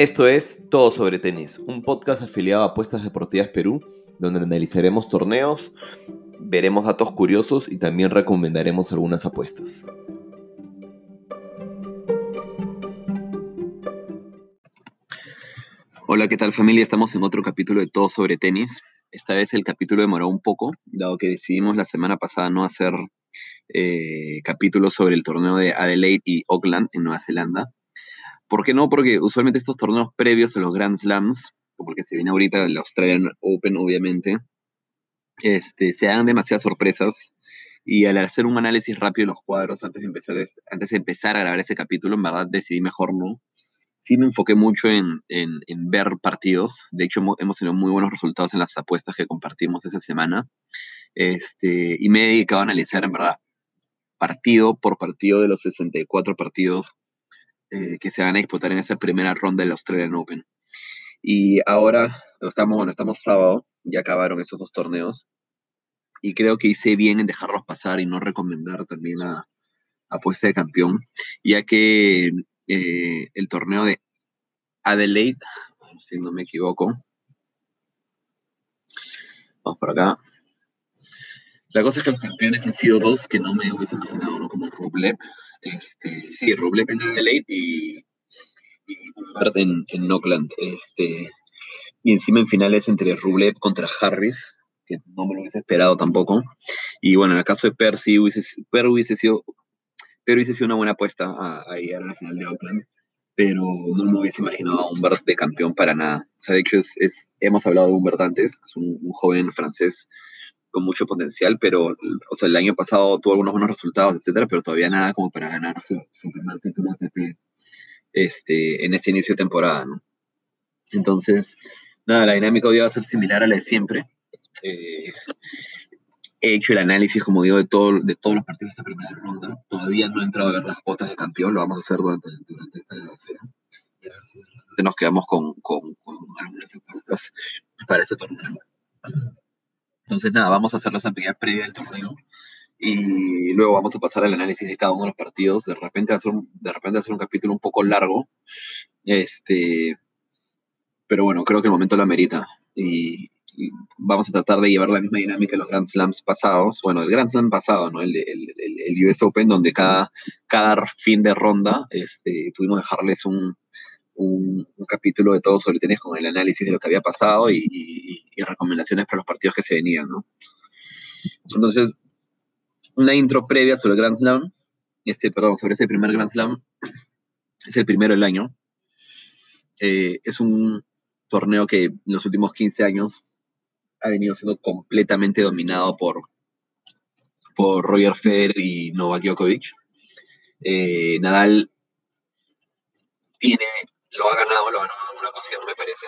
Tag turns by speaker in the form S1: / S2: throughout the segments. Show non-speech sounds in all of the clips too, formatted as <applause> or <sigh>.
S1: Esto es Todo sobre Tenis, un podcast afiliado a Apuestas Deportivas Perú, donde analizaremos torneos, veremos datos curiosos y también recomendaremos algunas apuestas. Hola, ¿qué tal familia? Estamos en otro capítulo de Todo sobre Tenis. Esta vez el capítulo demoró un poco, dado que decidimos la semana pasada no hacer eh, capítulos sobre el torneo de Adelaide y Auckland en Nueva Zelanda. ¿Por qué no? Porque usualmente estos torneos previos a los Grand Slams, como el que se viene ahorita, el Australian Open, obviamente, este, se dan demasiadas sorpresas. Y al hacer un análisis rápido de los cuadros antes de, empezar, antes de empezar a grabar ese capítulo, en verdad decidí mejor no. Sí me enfoqué mucho en, en, ver partidos. De hecho, hemos, tenido muy buenos resultados en las apuestas que compartimos esa semana. Este, y me he dedicado a analizar, en verdad, partido por partido de los 64 partidos eh, que se van a disputar en esa primera ronda del Australian Open. Y ahora estamos, bueno, estamos sábado, ya acabaron esos dos torneos. Y creo que hice bien en dejarlos pasar y no recomendar también la apuesta de campeón, ya que eh, el torneo de Adelaide, si no me equivoco, vamos por acá. La cosa es que los campeones han sido dos que no me hubiesen imaginado, ¿no? Como Rublev, este, sí, Rublev en Adelaide y, y en, en Auckland. Este, y encima en finales entre Rublev contra Harris, que no me lo hubiese esperado tampoco. Y bueno, en el caso de Percy, hubiese, Per hubiese sido, pero hubiese sido una buena apuesta a, a, llegar a la final de Auckland, pero no me hubiese imaginado a Humbert de campeón para nada. O sea, de hecho, es, hemos hablado de Humbert antes, es un, un, joven francés con mucho potencial, pero o sea, el año pasado tuvo algunos buenos resultados, etcétera, pero todavía nada como para ganar su, su primer título ATP este, en este inicio de temporada, ¿no? Entonces, nada, la dinámica hoy va a ser similar a la de siempre. Eh, he hecho el análisis, como digo, de, todo, de todos los partidos de esta primera ronda. Todavía no he entrado a ver las cuotas de campeón, lo vamos a hacer durante, durante esta grabación. Nos quedamos con, con, con algunas apuestas para este torneo. Entonces, nada, vamos a hacer las actividades previa del torneo y luego vamos a pasar al análisis de cada uno de los partidos. De repente hacer un, de repente hacer un capítulo un poco largo, este, pero bueno, creo que el momento lo amerita. Y, y, vamos a tratar de llevar la misma dinámica de los Grand Slams pasados. Bueno, el Grand Slam pasado, ¿no? El, el, el, el US Open, donde cada, cada fin de ronda este, pudimos dejarles un, un, un, capítulo de todo sobre tenis con el análisis de lo que había pasado y, y, y recomendaciones para los partidos que se venían, ¿no? Entonces, una intro previa sobre el Grand Slam, este, perdón, sobre este primer Grand Slam, es el primero del año. Eh, es un torneo que en los últimos 15 años ha venido siendo completamente dominado por, por Roger Federer y Novak Djokovic. Eh, Nadal tiene, lo ha ganado, lo ha ganado en una ocasión, me parece.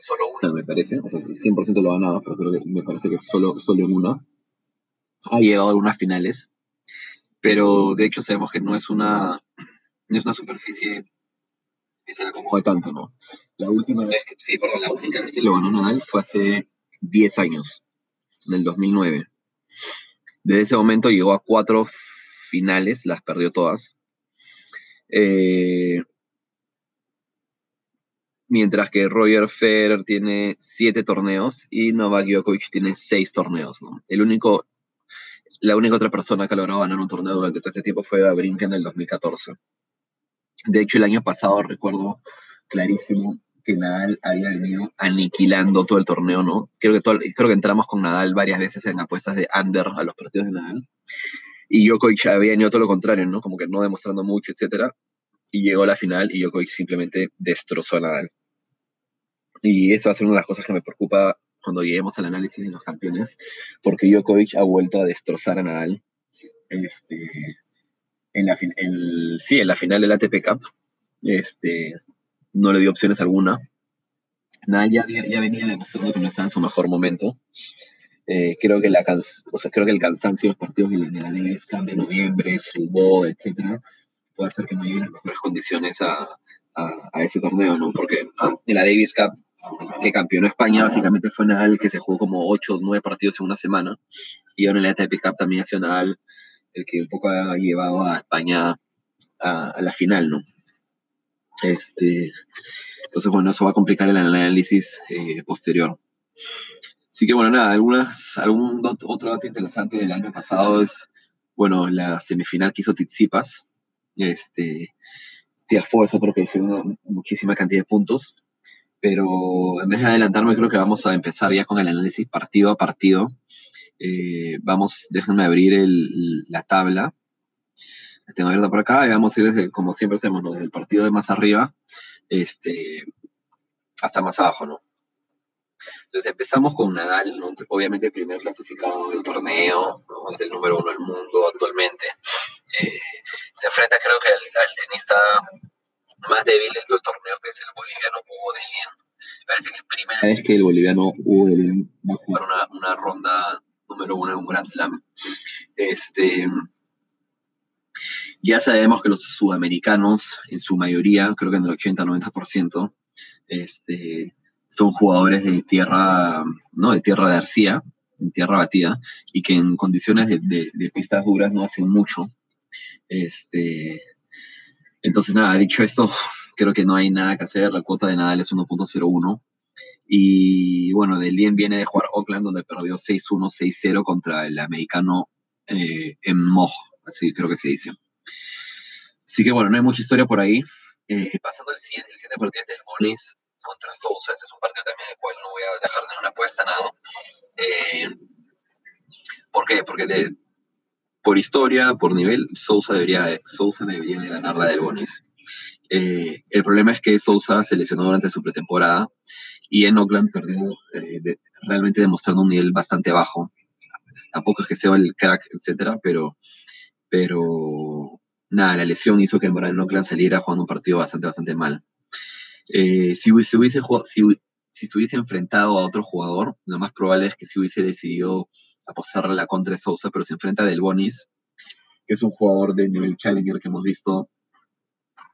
S1: Solo una, me parece. O sea, 100% lo ha ganado, pero creo que me parece que es solo, solo en una ha llegado a algunas finales, pero de hecho sabemos que no es una, no es una superficie que se le acomode tanto, ¿no? La última vez que, sí, perdón, la única vez que lo ganó Nadal fue hace 10 años, en el 2009. Desde ese momento llegó a cuatro finales, las perdió todas. Eh, mientras que Roger Federer tiene siete torneos y Novak Djokovic tiene seis torneos, ¿no? El único la única otra persona que logrado ganar un torneo durante todo este tiempo fue Gabrinka en el 2014. De hecho, el año pasado recuerdo clarísimo que Nadal había venido aniquilando todo el torneo, ¿no? Creo que, todo, creo que entramos con Nadal varias veces en apuestas de under a los partidos de Nadal. Y Djokovic había venido todo lo contrario, ¿no? Como que no demostrando mucho, etcétera. Y llegó a la final y Djokovic simplemente destrozó a Nadal. Y eso va a ser una de las cosas que me preocupa cuando lleguemos al análisis de los campeones, porque Djokovic ha vuelto a destrozar a Nadal este, en, la, en, sí, en la final del ATP Cup. Este, no le dio opciones alguna. Nadal ya, ya venía demostrando que no estaba en su mejor momento. Eh, creo, que la o sea, creo que el cansancio de los partidos de la, Davis de noviembre, su voz, etcétera, puede hacer que no llegue en las mejores condiciones a, a, a ese torneo, ¿no? Porque en la Davis Cup que campeonó España, básicamente fue Nadal que se jugó como 8 o 9 partidos en una semana. Y ahora en la ATP Cup también ha sido Nadal el que un poco ha llevado a España a, a la final, ¿no? Este, Entonces, bueno, eso va a complicar el análisis eh, posterior. Así que, bueno, nada, algunas, algún otro dato interesante del año pasado es, bueno, la semifinal que hizo Tizipas. Este, Tiafo es otro que hizo muchísima cantidad de puntos. Pero en vez de adelantarme, creo que vamos a empezar ya con el análisis partido a partido. Eh, vamos, déjenme abrir el, la tabla. La tengo abierta por acá y vamos a ir desde, como siempre hacemos, desde el partido de más arriba este, hasta más abajo, ¿no? Entonces empezamos con Nadal, obviamente el primer clasificado del torneo, es el número uno del mundo actualmente. Eh, se enfrenta creo que al, tenista más débil del torneo, que es el boliviano Hugo de Lien. Parece que es primera vez que el boliviano Hugo de Lien va a jugar una, una ronda número uno en un Grand Slam. Este, ya sabemos que los sudamericanos, en su mayoría, creo que en el 80-90%, este, son jugadores de tierra, ¿no? De tierra de arcilla, en tierra batida, y que en condiciones de, pistas duras no hacen mucho. Este, entonces, nada, dicho esto, creo que no hay nada que hacer. La cuota de Nadal es 1.01. Y bueno, Delien viene de jugar Oakland, donde perdió 6-1, 6-0 contra el americano eh, en Moj, así creo que se dice. Así que bueno, no hay mucha historia por ahí. Eh, pasando al siguiente, el siguiente partido del Bonis contra Sousa. Ese es un partido también en el cual no voy a dejar de una apuesta, nada. Eh, ¿Por qué? Porque por historia, por nivel, Sousa debería, Sousa debería ganar la del Bonis. Eh, el problema es que Sousa se lesionó durante su pretemporada y en Oakland perdió realmente demostrando un nivel bastante bajo. Tampoco es que sea el crack, etcétera, pero, pero nada, la lesión hizo que el Morán Oakland saliera jugando un partido bastante, bastante mal. Eh, si, se hubiese si, se hubiese enfrentado a otro jugador, lo más probable es que si hubiese decidido apostarle la contra Sousa, pero se enfrenta a Del Bonis, que es un jugador de nivel Challenger que hemos visto,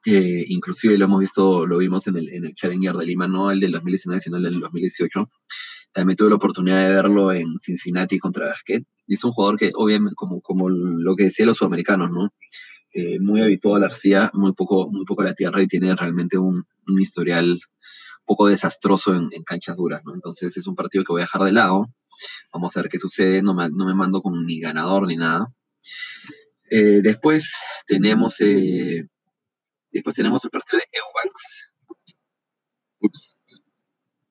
S1: eh, inclusive lo hemos visto, lo vimos en el, en el Challenger de Lima, no el del 2019, sino el del 2018. También tuve la oportunidad de verlo en Cincinnati contra Basket. Y es un jugador que, obviamente, como, como lo que decían los sudamericanos, ¿no? Eh, muy habituado a la arcilla, muy poco, muy poco a la tierra y tiene realmente un, un historial poco desastroso en, canchas duras, ¿no? Entonces es un partido que voy a dejar de lado. Vamos a ver qué sucede, no me, no me mando con ni ganador ni nada. Eh, después tenemos eh, después tenemos el partido de Eubanks. Ups.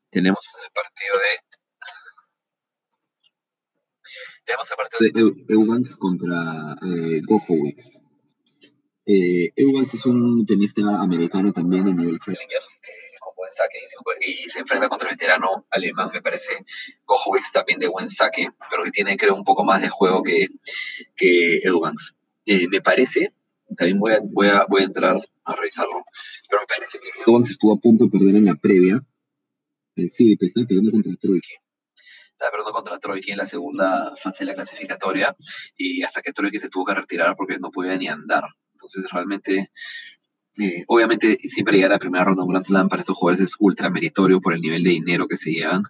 S1: Tenemos el partido de tenemos Eubanks contra eh, eh, Eubank es un tenista americano también de nivel challenger, buen saque y se, enfrenta contra el veterano alemán, me parece. Gojovic también de buen saque, pero que tiene, creo, un poco más de juego que, que Eubanks. Eh, me parece, también voy a, voy, a, voy a entrar a revisarlo, pero me parece que Eubanks estuvo a punto de perder en la previa. Eh, sí, pues estaba perdiendo contra Troiki estaba perdiendo contra Troiki en la segunda fase de la clasificatoria y hasta que Troiki se tuvo que retirar porque no podía ni andar. Entonces, realmente, eh, obviamente, siempre llegar a la primera ronda de un Grand Slam para estos jugadores es ultra meritorio por el nivel de dinero que se llevan,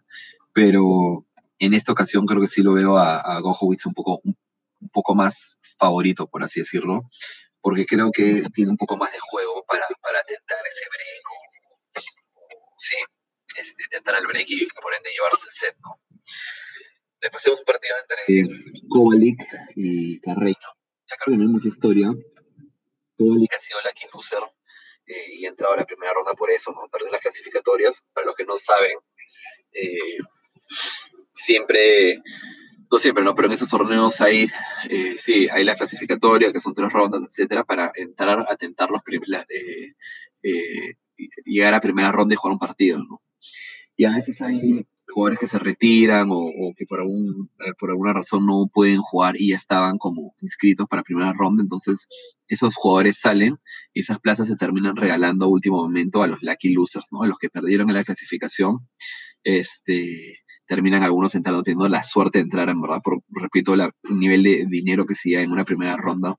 S1: pero en esta ocasión creo que sí lo veo a, a un poco, un, poco más favorito, por así decirlo, porque creo que tiene un poco más de juego para, para tentar ese break, sí, este, tentar el break y por ende llevarse el set, ¿no? Después tenemos un partido entre Kovalik y Carreño. Ya creo que no hay mucha historia, que ha sido la que loser eh, y ha entrado a la primera ronda por eso, ¿no? Perdió las clasificatorias. Para los que no saben, eh, siempre, no siempre, ¿no? Pero en esos torneos hay, eh, sí, hay la clasificatoria, que son tres rondas, etcétera, para entrar a tentar los primeros, llegar a primera ronda y jugar un partido, ¿no? Y a veces hay jugadores que se retiran o, que por, algún, eh, por alguna razón no pueden jugar y ya estaban como inscritos para primera ronda, entonces esos jugadores salen y esas plazas se terminan regalando a último momento a los lucky losers, ¿no? A los que perdieron en la clasificación, este, terminan algunos entrando teniendo la suerte de entrar, en verdad, por, repito, el nivel de dinero que se en una primera ronda,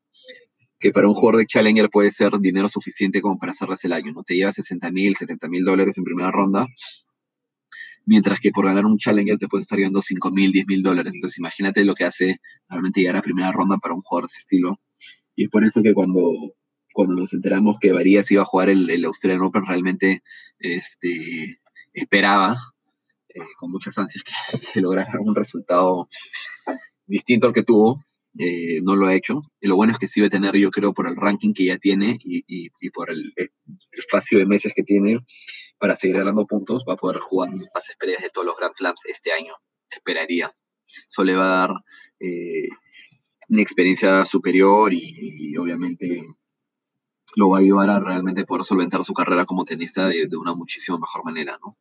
S1: que para un jugador de Challenger puede ser dinero suficiente como para hacerles el año, ¿no? Te lleva 60 mil, 70 mil dólares en primera ronda, mientras que por ganar un Challenger te puede estar llevando 5 mil, 10 mil dólares. Entonces imagínate lo que hace realmente llegar a primera ronda para un jugador de ese estilo. Y es por eso que cuando cuando nos enteramos que Varías iba a jugar el, el Australian Open, realmente este, esperaba eh, con muchas ansias que, <laughs> lograra un resultado distinto al que tuvo. Eh, no lo ha hecho. Y lo bueno es que sí va a tener, yo creo, por el ranking que ya tiene y, por el, espacio de meses que tiene para seguir ganando puntos, va a poder jugar más experiencias de todos los Grand Slams este año, esperaría. Eso le va a dar eh, una experiencia superior y, obviamente lo va a ayudar a realmente poder solventar su carrera como tenista de, una muchísimo mejor manera, ¿no?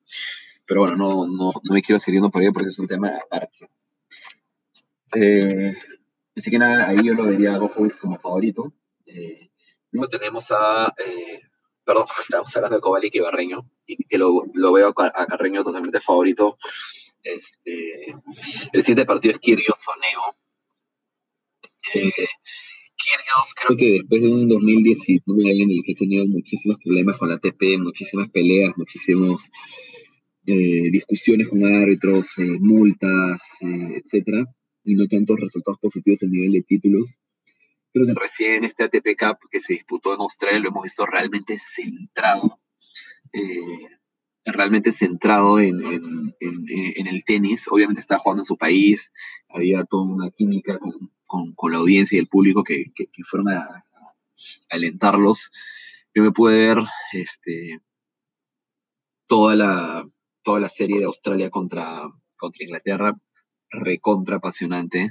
S1: Pero bueno, no, no, no me quiero seguir yendo por ahí porque es un tema aparte. Eh, así que nada, ahí yo lo vería a Gojowicz como favorito. Eh, luego tenemos a, eh, perdón, <laughs> estamos hablando de Kovalik y Barreño, y que lo, lo veo a Carreño totalmente favorito. Este, el siguiente partido es Kyrgios Soneo. Eh, creo que después de un 2019 en el que he tenido muchísimos problemas con la ATP, muchísimas peleas, muchísimos eh, discusiones con árbitros, eh, multas, eh, etcétera, y no tantos resultados positivos en nivel de títulos. Creo que recién este ATP Cup que se disputó en Australia lo hemos visto realmente centrado, realmente centrado en, el tenis. Obviamente estaba jugando en su país, había toda una química con, la audiencia y el público que, que, fueron a, alentarlos. Yo me pude ver este, toda la toda la serie de Australia contra, contra Inglaterra, recontra apasionante,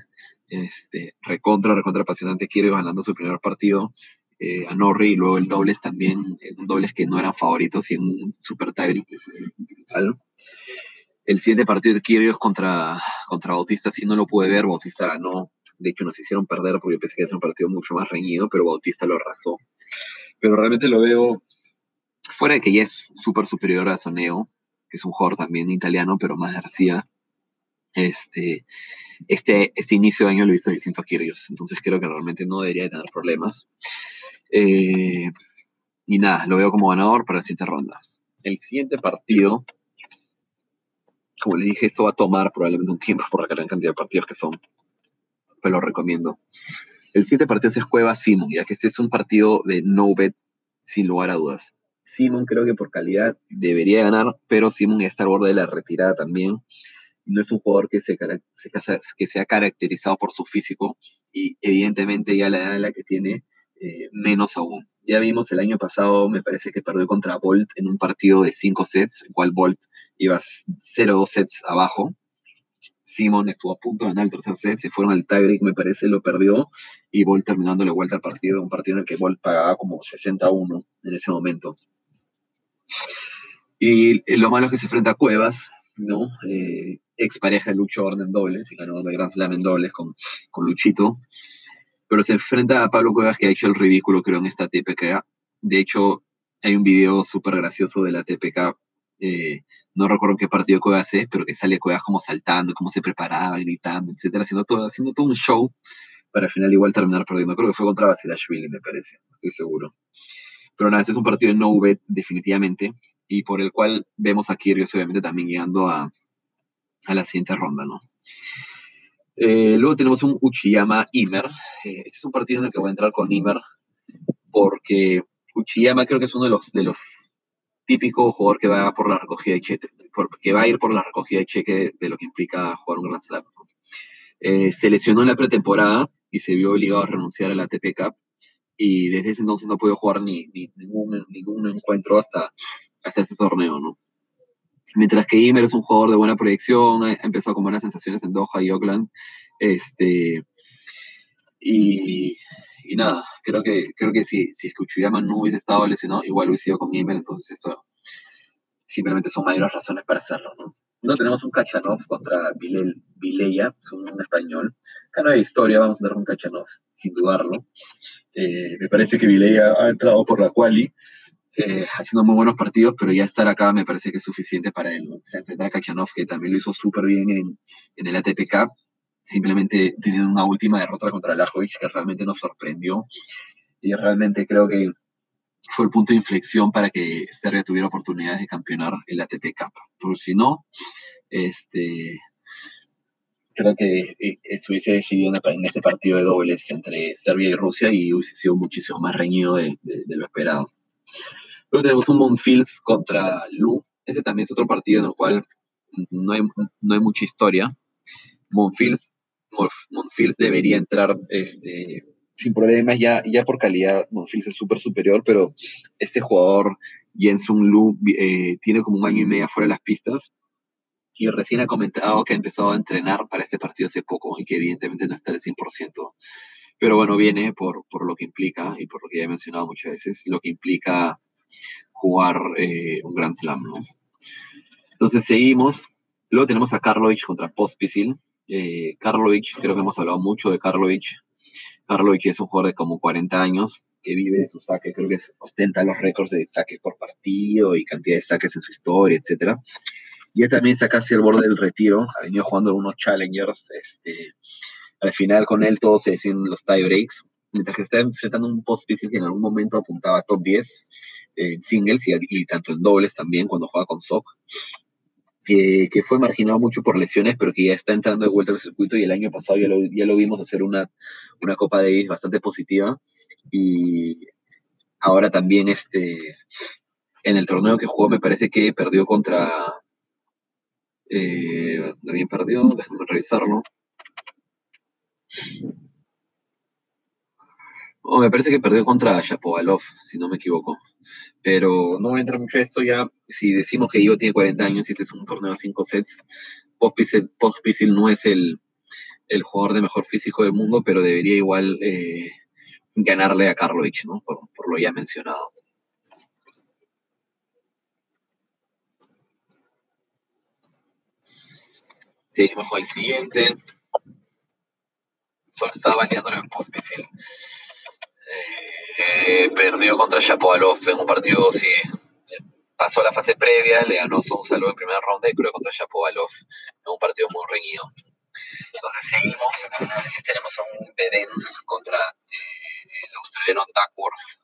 S1: este, recontra, recontra apasionante, quiero ganando su primer partido, eh, a Norrie y luego el dobles también, en dobles que no eran favoritos y en un super tiebreak El siguiente partido de Kyrgios contra, contra Bautista sí no lo pude ver, Bautista ganó, de hecho nos hicieron perder porque yo pensé que era un partido mucho más reñido, pero Bautista lo arrasó. Pero realmente lo veo, fuera de que ya es súper superior a Soneo, que es un jugador también italiano, pero más García. Este, este, este inicio de año lo hizo distinto a Kyrgios, entonces creo que realmente no debería tener problemas. Eh, y nada, lo veo como ganador para la siguiente ronda. El siguiente partido, como le dije, esto va a tomar probablemente un tiempo por la gran cantidad de partidos que son, pero lo recomiendo. El siguiente partido es Cueva Simon, ya que este es un partido de no bet sin lugar a dudas. Simon creo que por calidad debería ganar, pero Simon está al borde de la retirada también. No es un jugador que se, ha caracterizado por su físico y evidentemente ya la edad la que tiene, eh, menos aún. Ya vimos el año pasado, me parece que perdió contra Bolt en un partido de cinco sets, el cual Bolt iba 0-2 sets abajo. Simon estuvo a punto de ganar el tercer set, se fueron al tiebreak, me parece, lo perdió, y Bolt terminando la vuelta al partido, un partido en el que Bolt pagaba como 61 en ese momento. Y lo malo es que se enfrenta a Cuevas, ¿no? Eh, ex pareja de Lucho Orden en dobles, y ganó el Grand Slam en dobles con, con Luchito. Pero se enfrenta a Pablo Cuevas, que ha hecho el ridículo, creo, en esta TPK. De hecho, hay un video súper gracioso de la TPK. Eh, no recuerdo qué partido Cuevas es, pero que sale Cuevas como saltando, cómo se preparaba, gritando, etcétera, haciendo todo, haciendo todo un show para al final igual terminar perdiendo. Creo que fue contra Basilashvili, me parece, estoy seguro. Pero nada, este es un partido de no bet definitivamente y por el cual vemos a Kyrgios obviamente también llegando a, a la siguiente ronda, ¿no? Eh, luego tenemos un Uchiyama Imer. Eh, este es un partido en el que voy a entrar con Imer porque Uchiyama creo que es uno de los, típicos jugadores que va por la recogida de cheque, que va a ir por la recogida de cheque de lo que implica jugar un Grand Slam. Eh, se lesionó en la pretemporada y se vio obligado a renunciar a la ATP Cup y desde ese entonces no pudo jugar ni, ningún, ningún, encuentro hasta, hasta este torneo, ¿no? Mientras que Imer es un jugador de buena proyección, ha empezado con buenas sensaciones en Doha y Oakland, este, y, y nada, creo que, creo que si, si es que Uchiyama no hubiese estado lesionado, igual hubiese ido con Imer, entonces esto simplemente son mayores razones para hacerlo, ¿no? No tenemos un Kachanov contra Vileya, es un, español. Acá no hay historia, vamos a tener un Kachanov, sin dudarlo. Eh, me parece que Vileya ha entrado por la quali, eh, haciendo muy buenos partidos, pero ya estar acá me parece que es suficiente para él. A Kachanov, que también lo hizo súper bien en, en, el ATP Cup, simplemente teniendo una última derrota contra Lajovic que realmente nos sorprendió. Y realmente creo que fue el punto de inflexión para que Serbia tuviera oportunidades de campeonar el ATP Cup. Por si no, este, creo que eh, se hubiese decidido en ese partido de dobles entre Serbia y Rusia y hubiese sido muchísimo más reñido de, lo esperado. Luego tenemos un Monfils contra Lu. Este también es otro partido en el cual no hay, no hay mucha historia. Monfils, Monfils debería entrar este, sin problemas, ya, ya por calidad Monfils es súper superior, pero este jugador, Jensun Lu, eh, tiene como un año y medio fuera de las pistas y recién ha comentado que ha empezado a entrenar para este partido hace poco y que evidentemente no está al 100%. Pero bueno, viene por, por lo que implica y por lo que ya he mencionado muchas veces, lo que implica jugar eh, un Grand Slam, ¿no? Entonces seguimos. Luego tenemos a Karlovic contra Pospisil. Eh, Karlovic, creo que hemos hablado mucho de Karlovic. Karlovic es un jugador de como 40 años que vive de su saque, creo que ostenta los récords de saques por partido y cantidad de saques en su historia, etcétera ya también está casi al borde del retiro, ha venido jugando unos challengers, este, al final con él todos se deciden los tie breaks, mientras que está enfrentando un post que en algún momento apuntaba a top 10 en singles y, tanto en dobles también cuando juega con Sock, eh, que fue marginado mucho por lesiones, pero que ya está entrando de vuelta al circuito y el año pasado ya lo, ya lo vimos hacer una, una Copa Davis bastante positiva y ahora también este, en el torneo que jugó me parece que perdió contra eh, también perdió, déjame revisarlo. Oh, me parece que perdió contra Shapovalov, si no me equivoco. Pero no voy a entrar mucho a esto ya. Si decimos que Ivo tiene 40 años y este es un torneo de 5 sets, Pospisil no es el, jugador de mejor físico del mundo, pero debería igual eh, ganarle a Karlovic, ¿no? por lo ya mencionado. Seguimos con el siguiente. Solo estaba bañándolo en post eh, perdió contra Shapovalov en un partido, sí. Pasó la fase previa, le ganó salud en primera ronda y perdió contra Shapovalov en un partido muy reñido. Entonces seguimos, análisis tenemos a un Beden contra eh, el australiano Duckworth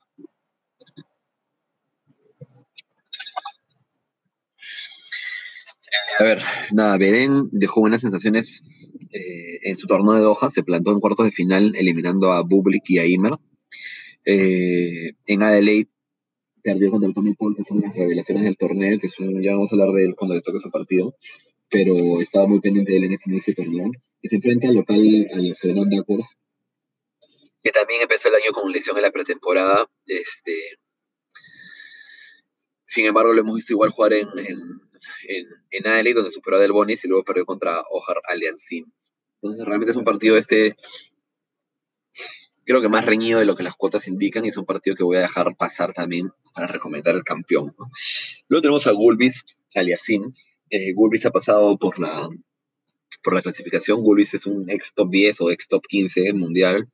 S1: A ver, nada, Beden dejó buenas sensaciones eh, en su torneo de Doha, se plantó en cuartos de final eliminando a Bublik y a Imer. Eh, en Adelaide perdió contra Tommy Paul, que son las revelaciones del torneo, que son, ya vamos a hablar de él cuando le toque su partido, pero estaba muy pendiente de él en este inicio de torneo. Y se enfrenta al local, al Fernando Acor, que también empezó el año con lesión en la pretemporada. Este, sin embargo, lo hemos visto igual jugar en, en Adelaide, donde superó a Del Bonis y luego perdió contra Ojar Aliancin. Entonces, realmente es un partido este, creo que más reñido de lo que las cuotas indican y es un partido que voy a dejar pasar también para recomendar el campeón. Luego tenemos a Gulbis Aliasim. Eh, Gulbis ha pasado por la, por la clasificación. Gulbis es un ex top 10 o ex top 15 mundial.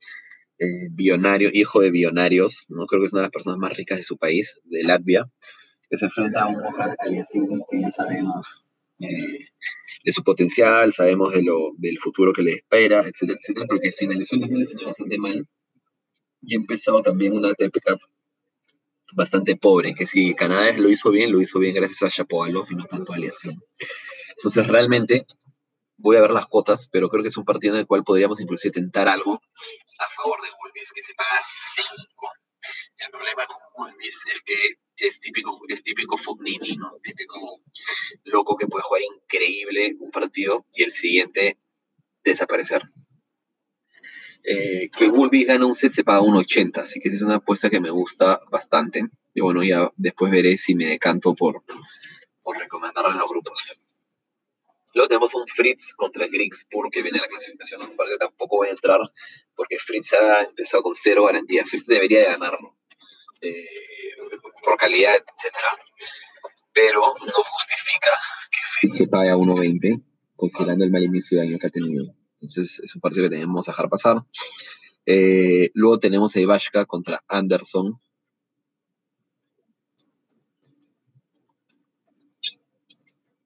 S1: Eh, bionario, hijo de bionarios, ¿no? creo que es una de las personas más ricas de su país, de Latvia que se enfrenta a un Mohamed que ya sabemos eh, de su potencial, sabemos de lo, del futuro que le espera, etcétera, etcétera, porque finalizó el 2019 bastante mal y empezó también una Cup bastante pobre, que si Canadá lo hizo bien, lo hizo bien gracias a Shapovalov y no tanto a Aliación. Entonces realmente voy a ver las cuotas, pero creo que es un partido en el cual podríamos inclusive tentar algo a favor de Wolves, que se paga 5. El problema con Wolves es que es típico, es típico Fognini, ¿no? Típico loco que puede jugar increíble un partido y el siguiente desaparecer. Eh, que Wolves gana un set se paga un 80, así que es una apuesta que me gusta bastante. Y bueno, ya después veré si me decanto por, por recomendarla en los grupos. Luego tenemos un Fritz contra Griggs porque viene la clasificación, un tampoco voy a entrar porque Fritz ha empezado con cero garantía. Fritz debería de ganarlo. Eh, por calidad, etcétera. Pero no justifica que se pague a 1.20, considerando el mal inicio de año que ha tenido. Entonces es un partido que tenemos que dejar pasar. Eh, luego tenemos a Ivashka contra Anderson.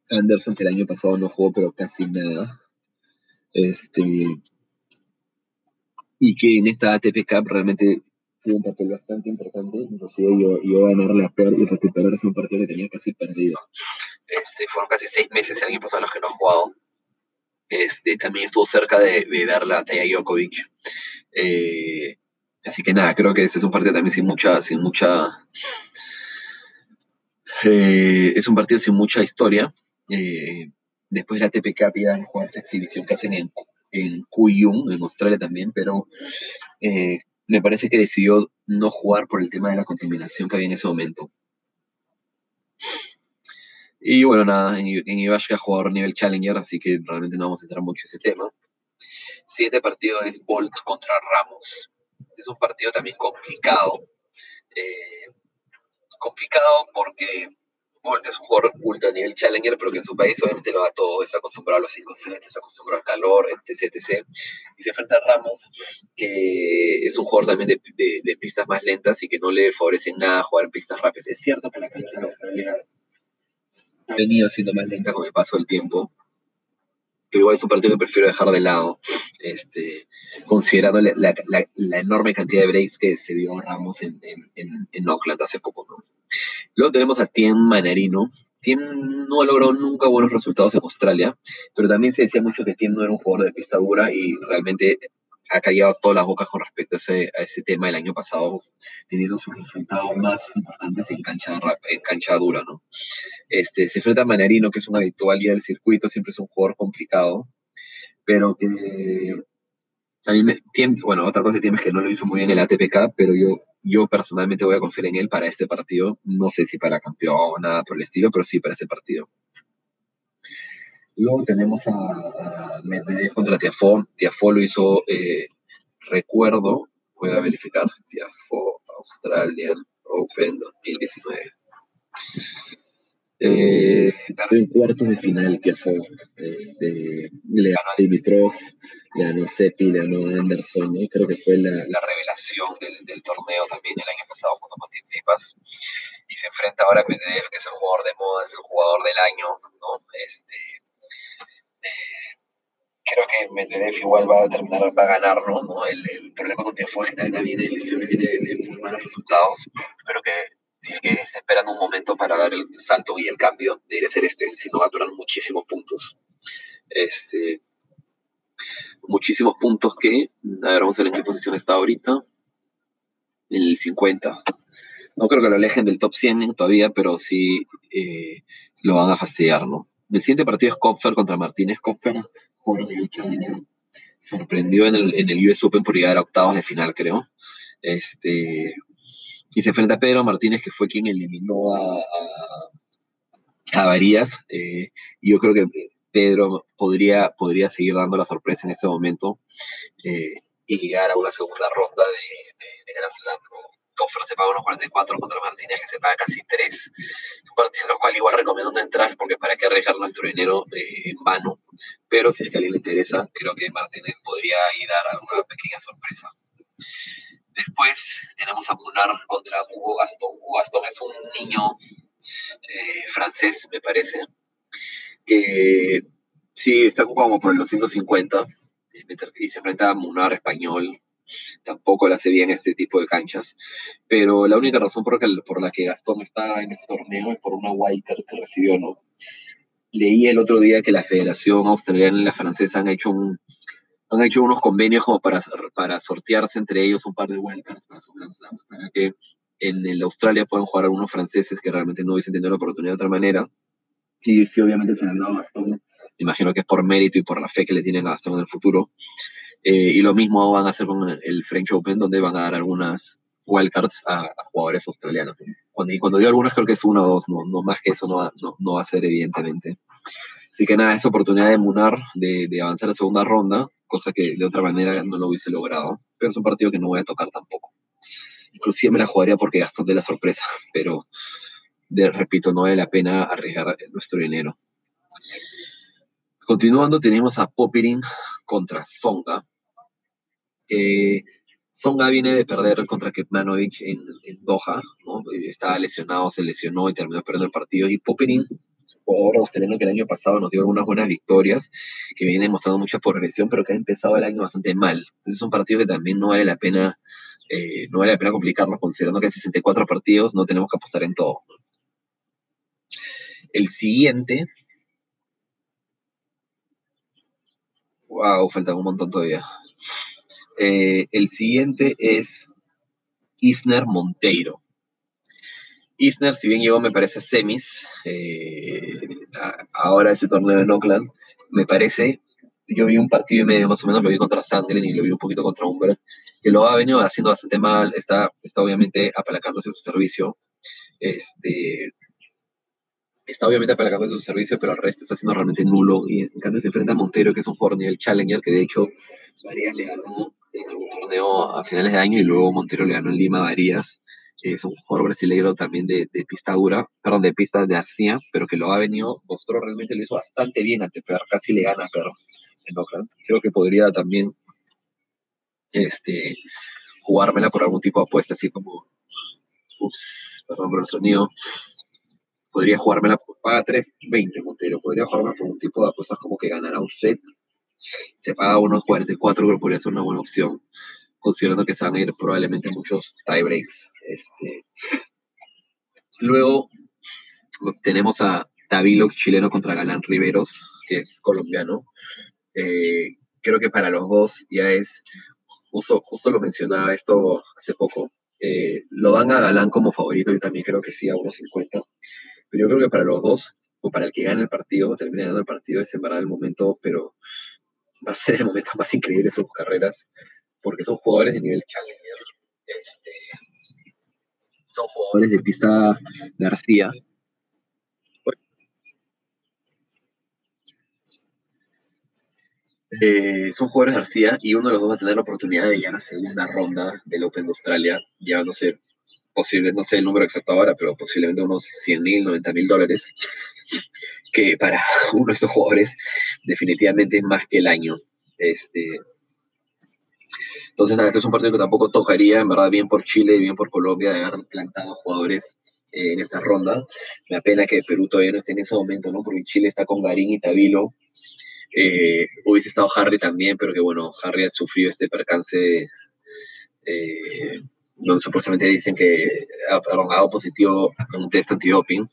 S1: Anderson que el año pasado no jugó pero casi nada. Este, y que en esta ATP Cup realmente tuvo un papel bastante importante, inclusive yo, yo ganarle a Per y recuperar ese partido que tenía casi perdido. Este, fueron casi seis meses el año pasado los que no ha jugado. Este, también estuvo cerca de, dar la talla a Djokovic. Eh, así que nada, creo que ese es un partido también sin mucha, sin mucha. Eh, es un partido sin mucha historia. Eh, después de la TPK pidan jugar esta exhibición que hacen en, en Kuyun, en Australia también, pero me parece que decidió no jugar por el tema de la contaminación que había en ese momento. Y bueno, nada, en, en Ivashka jugador nivel Challenger, así que realmente no vamos a entrar mucho en ese tema. Siguiente partido es Bolt contra Ramos. Es un partido también complicado. Eh, complicado porque Bolt es un jugador ultra nivel Challenger, pero que en su país obviamente lo da todo. Está acostumbrado a los cinco está acostumbrado al calor, etc, etc. Y se enfrenta a Ramos, que es un jugador también de, de, pistas más lentas y que no le favorecen nada jugar en pistas rápidas. Es cierto que la cancha de Australia ha venido siendo más lenta con el paso del tiempo, pero igual es un partido que prefiero dejar de lado, este, considerando la, enorme cantidad de breaks que se vio Ramos en, en, en, Oakland hace poco. ¿no? Luego tenemos a Tien Manarino. Tien no logrado nunca buenos resultados en Australia, pero también se decía mucho que Tien no era un jugador de pista dura y realmente ha callado todas las bocas con respecto a ese, a ese tema el año pasado, teniendo sus resultados más importantes en cancha, en cancha dura, ¿no? Este, se enfrenta a Manarino, que es un habitual guía del circuito, siempre es un jugador complicado, pero que mí me, bueno, otra cosa que tiene es que no lo hizo muy bien el ATPK, pero yo, yo personalmente voy a confiar en él para este partido, no sé si para campeón nada por el estilo, pero sí para ese partido. Luego tenemos a, a Medvedev contra Tiafo. Tiafo lo hizo, eh, recuerdo, voy a verificar, Tiafo Australian Open 2019. Eh, en cuartos de final Tiafo. Este, le ganó a Dimitrov, le ganó a Seppi, le ganó a Anderson. Creo que fue la, la revelación del, del, torneo también el año pasado con Tsitsipas. Y se enfrenta ahora a Medvedev, que es el jugador de moda, es el jugador del año. ¿no? Este, creo que Medvedev igual va a terminar, va a ganar, ¿no? El, problema con Tiafoe es que viene de lesiones, viene de, muy malos resultados, pero que, que esperan un momento para dar el salto y el cambio de ir a ser este, si no va a durar muchísimos puntos. Este, muchísimos puntos que, a ver, vamos a ver en qué posición está ahorita. El 50. No creo que lo alejen del top 100 todavía, pero sí eh, lo van a fastidiar, ¿no? El siguiente partido es Kopfer contra Martínez. Kopfer, sorprendió en el, en el US Open por llegar a octavos de final, creo. Este, y se enfrenta a Pedro Martínez, que fue quien eliminó a, a, Varías. Eh, yo creo que Pedro podría, podría seguir dando la sorpresa en ese momento eh, y llegar a una segunda ronda de, de, de Grand Slam. Coffer se paga unos 44 contra Martínez, que se paga casi 3. Un partido en el cual igual recomiendo no entrar, porque para qué arriesgar nuestro dinero eh, en vano. Pero si es que a alguien le interesa, creo que Martínez podría ir a dar una pequeña sorpresa. Después tenemos a Munar contra Hugo Gastón. Hugo Gastón es un niño eh, francés, me parece, que sí está como por el 250 y se enfrenta a Munar español, tampoco la hace bien este tipo de canchas. Pero la única razón por, por la que Gastón está en este torneo es por una wildcard que recibió, ¿no? Leí el otro día que la Federación Australiana y la Francesa han hecho un, han hecho unos convenios como para, para sortearse entre ellos un par de wildcards para su Grand para que en el Australia puedan jugar algunos franceses que realmente no hubiesen tenido la oportunidad de otra manera. Y sí, obviamente se han dado Gastón. Me imagino que es por mérito y por la fe que le tienen a Gastón en el futuro. Eh, y lo mismo van a hacer con el French Open, donde van a dar algunas wildcards a, a jugadores australianos. Cuando, y cuando digo algunas, creo que es uno o dos, no, no más que eso no va, no, no va a ser, evidentemente. Así que nada, esa oportunidad de Munar de, avanzar a segunda ronda, cosa que de otra manera no lo hubiese logrado, pero es un partido que no voy a tocar tampoco. Inclusive me la jugaría porque Gastón de la sorpresa, pero repito, no vale la pena arriesgar nuestro dinero. Continuando, tenemos a Popirin contra Songa. Eh, Songa viene de perder contra Kepmanovic en, en, Doha, ¿no? Estaba lesionado, se lesionó y terminó perdiendo el partido. Y Popirin, jugador australiano que el año pasado nos dio algunas buenas victorias, que viene mostrando mucha progresión, pero que ha empezado el año bastante mal. Entonces es un partido que también no vale la pena, eh, no vale la pena complicarnos, considerando que hay 64 partidos, no tenemos que apostar en todo. El siguiente Wow, falta un montón todavía. Eh, el siguiente es Isner Monteiro. Isner, si bien llegó, me parece, semis, eh, ahora ese torneo en Oakland, me parece, yo vi un partido y medio más o menos, lo vi contra Sandler y lo vi un poquito contra Humber, que lo ha venido haciendo bastante mal, está, está obviamente apalancándose su servicio, este, está obviamente apalancándose su servicio, pero el resto está siendo realmente nulo, y en cambio se enfrenta a Montero, que es un jugador nivel Challenger, que de hecho Varías le ganó en algún torneo a finales de año y luego Montero le ganó en Lima Varías, es un jugador brasileño también de, de, pista dura, perdón, de pista de arcía, pero que lo ha venido, mostró realmente lo hizo bastante bien ante Per, casi le gana a en Oakland. Creo que podría también este, jugármela por algún tipo de apuesta, así como, ups, perdón por el sonido, podría jugármela paga 3.20 Montero, podría jugármela por un tipo de apuestas como que ganará un set, se paga unos 44, pero podría ser una buena opción, considerando que se van a ir probablemente muchos tiebreaks. Este. Luego tenemos a Tavilo, chileno, contra Galán Riveros, que es colombiano. Eh, creo que para los dos ya es, justo, justo lo mencionaba esto hace poco, eh, lo dan a Galán como favorito, yo también creo que sí, a 1.50, pero yo creo que para los dos, o para el que gane el partido, o termine ganando el partido, es en verdad el momento, pero va a ser el momento más increíble de sus carreras, porque son jugadores de nivel challenger, este, son jugadores de pista García. Eh, son jugadores García y uno de los dos va a tener la oportunidad de llegar a segunda ronda del Open de Australia, ya no sé, posible, no sé el número exacto ahora, pero posiblemente unos 100 mil, 90 mil dólares, que para <laughs> uno de estos jugadores definitivamente es más que el año. Este, entonces, este es un partido que tampoco tocaría, en verdad, bien por Chile y bien por Colombia de haber plantado jugadores eh, en esta ronda. Me apena que Perú todavía no esté en ese momento, ¿no? Porque Chile está con Garín y Tabilo. Eh, hubiese estado Harry también, pero que bueno, Harry ha sufrido este percance eh, donde supuestamente dicen que ha, dado positivo en un test antidoping.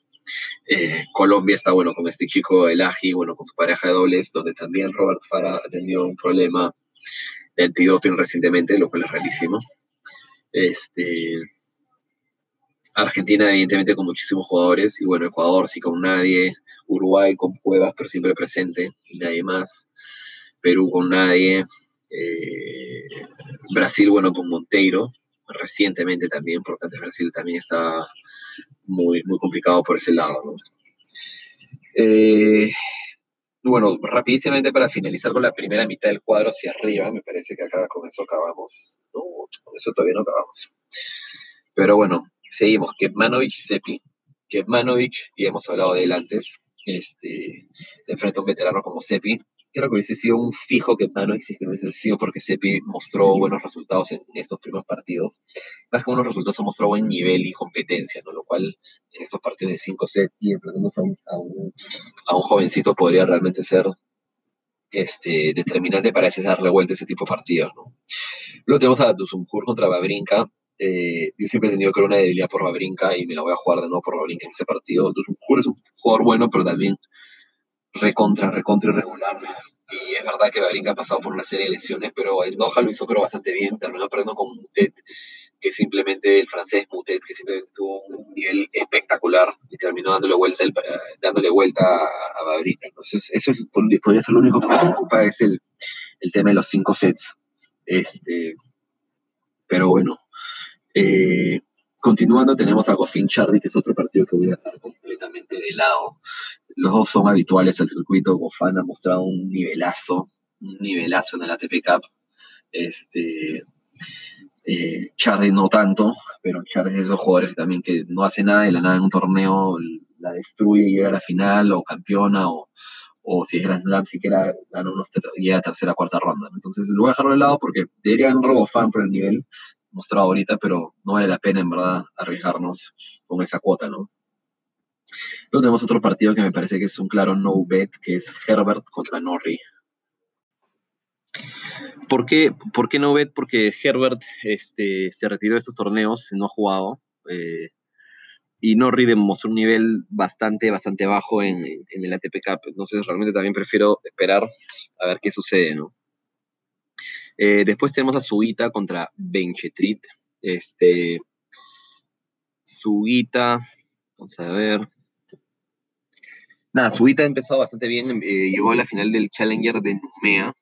S1: Eh, Colombia está bueno con este chico El Aji, bueno, con su pareja de dobles, donde también Robert Farah ha tenido un problema de antidoping recientemente, lo cual es rarísimo. Este, Argentina, evidentemente, con muchísimos jugadores, y bueno, Ecuador sí con nadie, Uruguay con Cuevas, pero siempre presente, y nadie más. Perú con nadie. Eh, Brasil, bueno, con Monteiro, recientemente también, porque antes Brasil también está muy, muy complicado por ese lado. Eh, bueno, rapidísimamente para finalizar con la primera mitad del cuadro hacia arriba, me parece que acá con eso acabamos. No, con eso todavía no acabamos. Pero bueno, seguimos. Kepmanovic Sepi. Kepmanovic, y hemos hablado de él antes, este, enfrenta a un veterano como Sepi, creo que hubiese sido un fijo que no existe, hubiese sido porque Sepi mostró buenos resultados en, estos primeros partidos. Más que buenos resultados, ha mostrado buen nivel y competencia, ¿no? Lo cual en estos partidos de 5 sets y enfrentándose a un, a, un, a un, jovencito podría realmente ser este, determinante para ese darle vuelta a ese tipo de partidos, ¿no? Luego tenemos a Dusumkur contra Babrinka. Eh, yo siempre he tenido era una debilidad por Babrinka y me la voy a jugar de nuevo por Babrinka en ese partido. Dusumkur es un jugador bueno, pero también recontra, recontra irregular. Y es verdad que Babrinka ha pasado por una serie de lesiones, pero el Doha lo hizo creo bastante bien. Terminó perdiendo con Mutet, que simplemente el francés Mutet, que simplemente tuvo un nivel espectacular y terminó dándole vuelta, el, dándole vuelta a, a Entonces, eso es, podría ser lo único que me preocupa, es el, el tema de los cinco sets. Este, pero bueno, eh, continuando, tenemos a Goffin Chardy, que es otro partido que voy a dejar completamente de lado los dos son habituales al circuito. Gofan ha mostrado un nivelazo, un nivelazo en el ATP Cup. Este, eh, no tanto, pero Charlie es de esos jugadores también que no hace nada de la nada en un torneo, la destruye, llega a la final o campeona o, o si es Grand Slam siquiera gana unos llega a tercera cuarta ronda. Entonces lo voy a dejar de lado porque debería ganar Gofan por el nivel mostrado ahorita, pero no vale la pena en verdad arriesgarnos con esa cuota, ¿no? Luego tenemos otro partido que me parece que es un claro no bet, que es Herbert contra Norrie. ¿Por qué, ¿Por qué no bet? Porque Herbert este, se retiró de estos torneos, no ha jugado. Eh, y Norri demostró un nivel bastante, bastante bajo en, en, el ATP Cup. Entonces, realmente también prefiero esperar a ver qué sucede, ¿no? Eh, después tenemos a Sugita contra Benchetrit. Este, Sugita, vamos a ver. Nada, Sugita ha empezado bastante bien. Eh, llegó a la final del Challenger de Numea.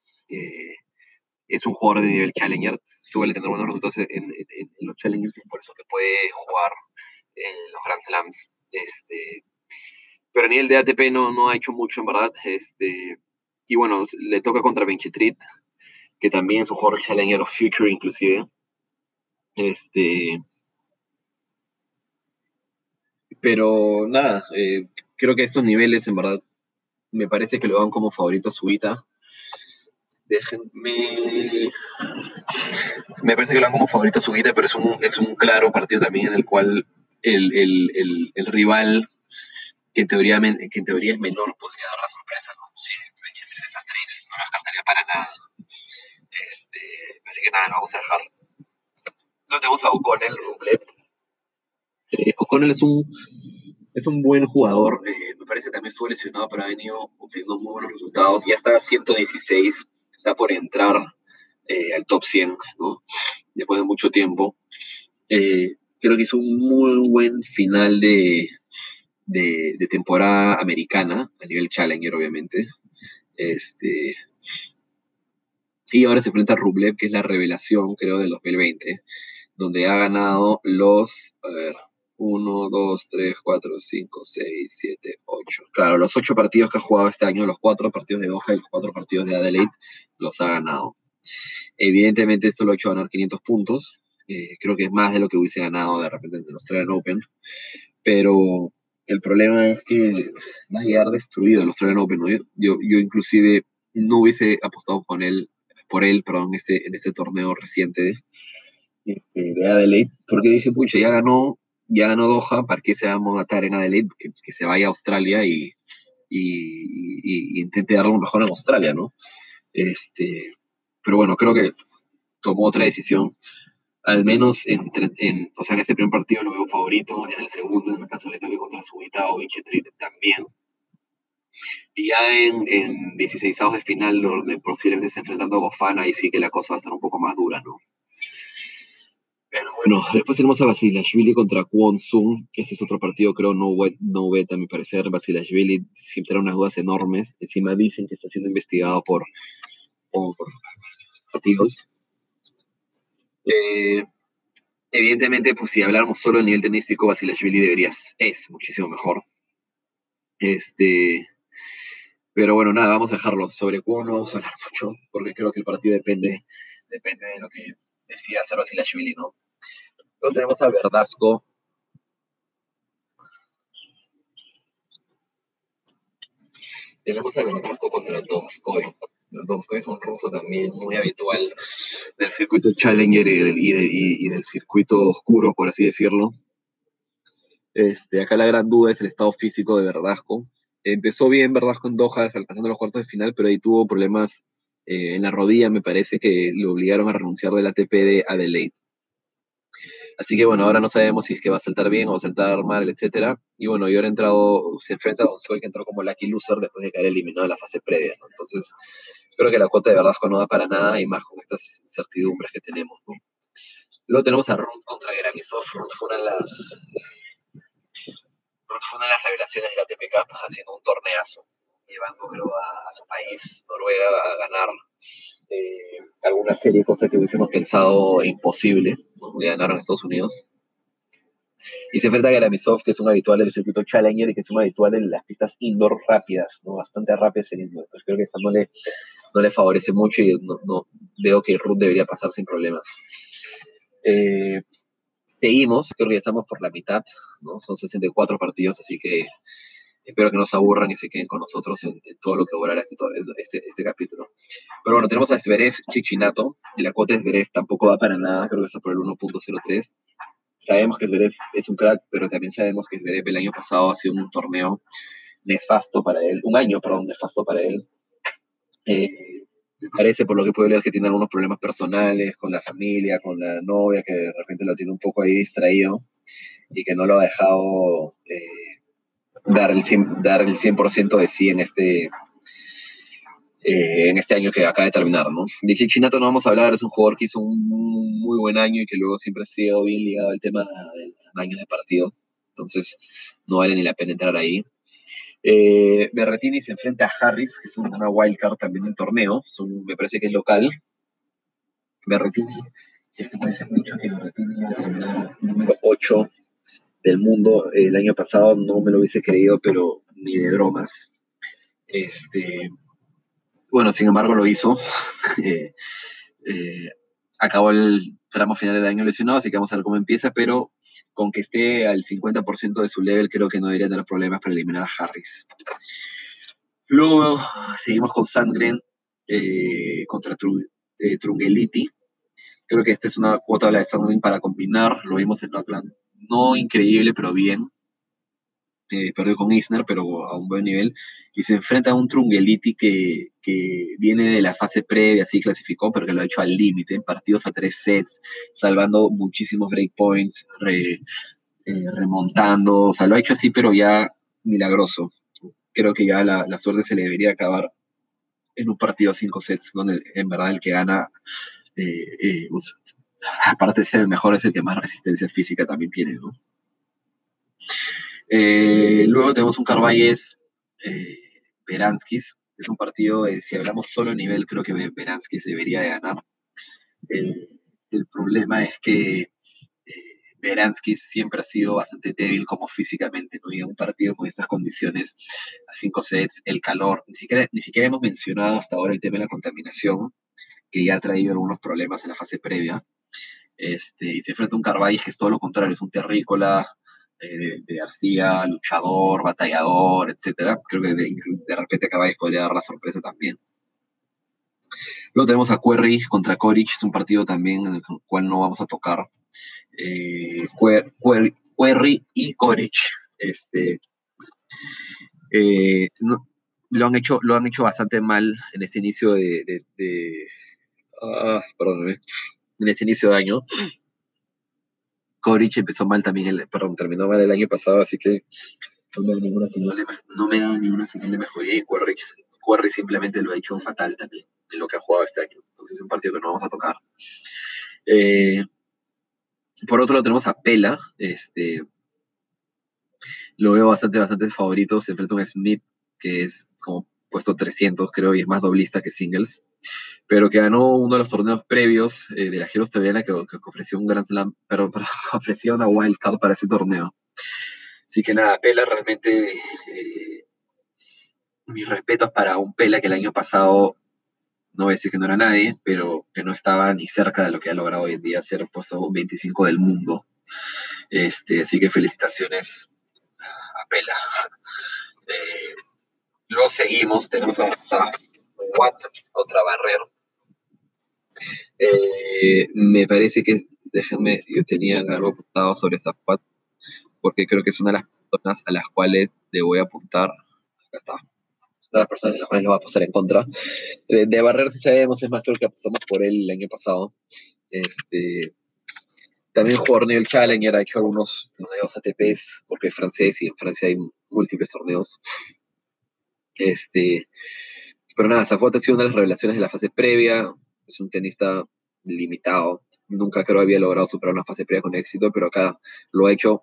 S1: Es un jugador de nivel Challenger. Suele tener buenos resultados en, en, los Challengers y por eso que puede jugar en los Grand Slams. Este, pero a nivel de ATP no, no ha hecho mucho, en verdad. Este, y bueno, le toca contra Benchetrit que también es un jugador Challenger of Future inclusive. Este, pero nada, eh, creo que estos niveles en verdad me parece que lo dan como favorito a Subita. Déjenme. Me parece que lo dan como favorito a Subita, pero es un, es un claro partido también en el cual el, el, el, rival, que en, teoría, que en teoría es menor, podría dar la sorpresa. ¿no? Si es a 3, no lo descartaría para nada. Este, así que nada, lo vamos a dejar. Lo tenemos a O'Connell, Rublev. Eh, O'Connell es un, es un buen jugador. Eh, me parece que también estuvo lesionado, pero ha venido obteniendo muy buenos resultados. Ya está a 116, está por entrar eh, al top 100, ¿no? Después de mucho tiempo. creo que hizo un muy buen final de, de, de, temporada americana, a nivel Challenger, obviamente. Este, y ahora se enfrenta a Rublev, que es la revelación, creo, del 2020, donde ha ganado los, a ver, 1, 2, 3, 4, 5, 6, 7, 8. Claro, los 8 partidos que ha jugado este año, los 4 partidos de Doha y los 4 partidos de Adelaide, los ha ganado. Evidentemente esto lo ha hecho ganar 500 puntos. Eh, creo que es más de lo que hubiese ganado de repente en el Australian Open. Pero el problema es que va a llegar destruido el Australian Open. ¿no? Yo, yo, inclusive no hubiese apostado con él por él, perdón, este, en este torneo reciente este, de Adelaide, porque dije, pucha, ya ganó, ya ganó Doha, ¿para qué se va a matar en Adelaide? Que, se vaya a Australia y, y, intente darle un mejor en Australia, ¿no? Este, pero bueno, creo que tomó otra decisión. Al menos en, en o sea, en este primer partido lo veo favorito, en el segundo, en el caso de contra Subita o también. Y ya en, en 16 de final, donde posiblemente se enfrentando a Gofana, ahí sí que la cosa va a estar un poco más dura, ¿no? Pero bueno, después tenemos a Basilashvili contra Kwon Sung. Este es otro partido, creo, no wet, no a mi parecer. Basilashvili siempre tiene unas dudas enormes. Encima dicen que está siendo investigado por, por, partidos. Eh, evidentemente, pues si habláramos solo a nivel tenístico, Basilashvili debería, es muchísimo mejor. Este, pero bueno, nada, vamos a dejarlo. Sobre Cubo no vamos a hablar mucho, porque creo que el partido depende, depende de lo que decida hacer Basilashvili, ¿no? Luego tenemos a Verdasco. Tenemos a Verdasco contra Donskoy. Donskoy es un ruso también muy habitual del circuito Challenger y del, y del circuito oscuro, por así decirlo. Este, acá la gran duda es el estado físico de Verdasco empezó bien, ¿verdad? Con Doha, alcanzando los cuartos de final, pero ahí tuvo problemas eh, en la rodilla, me parece que lo obligaron a renunciar del ATP de Adelaide. Así que bueno, ahora no sabemos si es que va a saltar bien o va a saltar mal, etcétera. Y bueno, y ahora entrado, se enfrenta a Don que entró como lucky loser después de caer eliminado en la fase previa, Entonces, creo que la cuota de verdad no da para nada y más con estas incertidumbres que tenemos, Luego tenemos a Ruth contra Geramisov. Ruth fue una las fue una de las revelaciones de la ATP Cup haciendo un torneazo, llevando a, su país, Noruega, a ganar eh, alguna serie, cosas que hubiésemos pensado imposible, ¿no? de ganar en Estados Unidos. Y se enfrenta a Garamisov, que es un habitual del circuito Challenger y que es un habitual en las pistas indoor rápidas, ¿no? bastante rápidas en indoor. Entonces creo que eso no le, no le favorece mucho y no, no veo que Ruth debería pasar sin problemas. Eh, seguimos, creo que ya estamos por la mitad, ¿no? Son 64 partidos, así que espero que no se aburran y se queden con nosotros en, todo lo que durará este, este, este, capítulo. Pero bueno, tenemos a Zverev Chichinato, y la cuota de Zverev tampoco va para nada, creo que está por el 1.03. Sabemos que Zverev es un crack, pero también sabemos que Zverev el año pasado ha sido un torneo nefasto para él, un año, perdón, nefasto para él. Eh, parece por lo que puede leer que tiene algunos problemas personales con la familia, con la novia, que de repente lo tiene un poco ahí distraído. y que no lo ha dejado eh, dar el 100%, dar el 100 de sí en este, eh, en este año que acaba de terminar, ¿no? De Chinato no vamos a hablar, es un jugador que hizo un muy buen año y que luego siempre ha sido bien ligado al tema del tamaño de partido, entonces no vale ni la pena entrar ahí. Eh, Berretini se enfrenta a Harris, que es una wildcard también del torneo, me parece que es local. Berretini, es que parece mucho que Berretini terminó número 8 del mundo el año pasado, no me lo hubiese creído, pero ni de bromas. Este, bueno, sin embargo lo hizo. <laughs> Eh, eh, acabó el tramo final del año lesionado, así que vamos a ver cómo empieza, pero con que esté al 50% de su level, creo que no debería tener problemas para eliminar a Harris. Luego seguimos con Sandgren eh, contra Trungeliti. Creo que esta es una cuota de la de Sandgren para combinar. Lo vimos en la plan. No increíble, pero bien. Eh, perdió con Isner, pero a un buen nivel, y se enfrenta a un Trungeliti que, que, viene de la fase previa, así clasificó, pero que lo ha hecho al límite, en partidos a tres sets, salvando muchísimos breakpoints, re, eh, remontando, o sea, lo ha hecho así, pero ya milagroso. Creo que ya la, suerte se le debería acabar en un partido a cinco sets, donde en verdad el que gana, eh, pues, <laughs> aparte de ser el mejor, es el que más resistencia física también tiene. Eh, luego tenemos un Carvalles eh, Beranskis, es un partido, si hablamos solo a nivel, creo que Beranskis debería de ganar. El, problema es que eh, Beranskis siempre ha sido bastante débil como físicamente, ¿no? Y un partido con estas condiciones, a cinco sets, el calor, ni siquiera, ni siquiera hemos mencionado hasta ahora el tema de la contaminación, que ya ha traído algunos problemas en la fase previa. Este, y se enfrenta a un Carvalles que es todo lo contrario, es un terrícola, eh, de García, luchador, batallador, etcétera. Creo que de, repente Caballos podría dar la sorpresa también. Luego tenemos a Querry contra Coric, es un partido también en el cual no vamos a tocar. Eh, Querry y Coric, este, eh, lo, han hecho, lo han hecho bastante mal en este inicio de, ah, perdón, en este inicio de año. Coric empezó mal también, perdón, terminó mal el año pasado, así que no me da ninguna señal de, ninguna señal de mejoría y Quarry, simplemente lo ha hecho fatal también en lo que ha jugado este año. Entonces es un partido que no vamos a tocar. Eh, por otro lado tenemos a Pela, este, lo veo bastante, bastante favorito, se enfrenta a un Smith que es como puesto 300 creo y es más doblista que singles pero que ganó uno de los torneos previos eh, de la gira australiana que, ofreció un Grand Slam, pero, <laughs> ofreció una wild card para ese torneo. Así que nada, Pela realmente, eh, mis respetos para un Pela que el año pasado, no voy a decir que no era nadie, pero que no estaba ni cerca de lo que ha logrado hoy en día, ser puesto 25 del mundo. Este, así que felicitaciones a Pela. Eh, luego seguimos, tenemos a Watt contra Barrer. Eh, me parece que, déjenme, yo tenía algo apuntado sobre esta Watt, porque creo que es una de las personas a las cuales le voy a apuntar. Acá está. Una de las personas a las cuales le voy a apostar en contra. De, Barrer, si sabemos, es más creo que apostamos por él el año pasado. Este, también jugó el Challenger, ha hecho algunos torneos ATPs, porque es francés y en Francia hay múltiples torneos. Este, pero nada, Zafot ha sido una de las revelaciones de la fase previa. Es un tenista limitado. Nunca creo había logrado superar una fase previa con éxito, pero acá lo ha hecho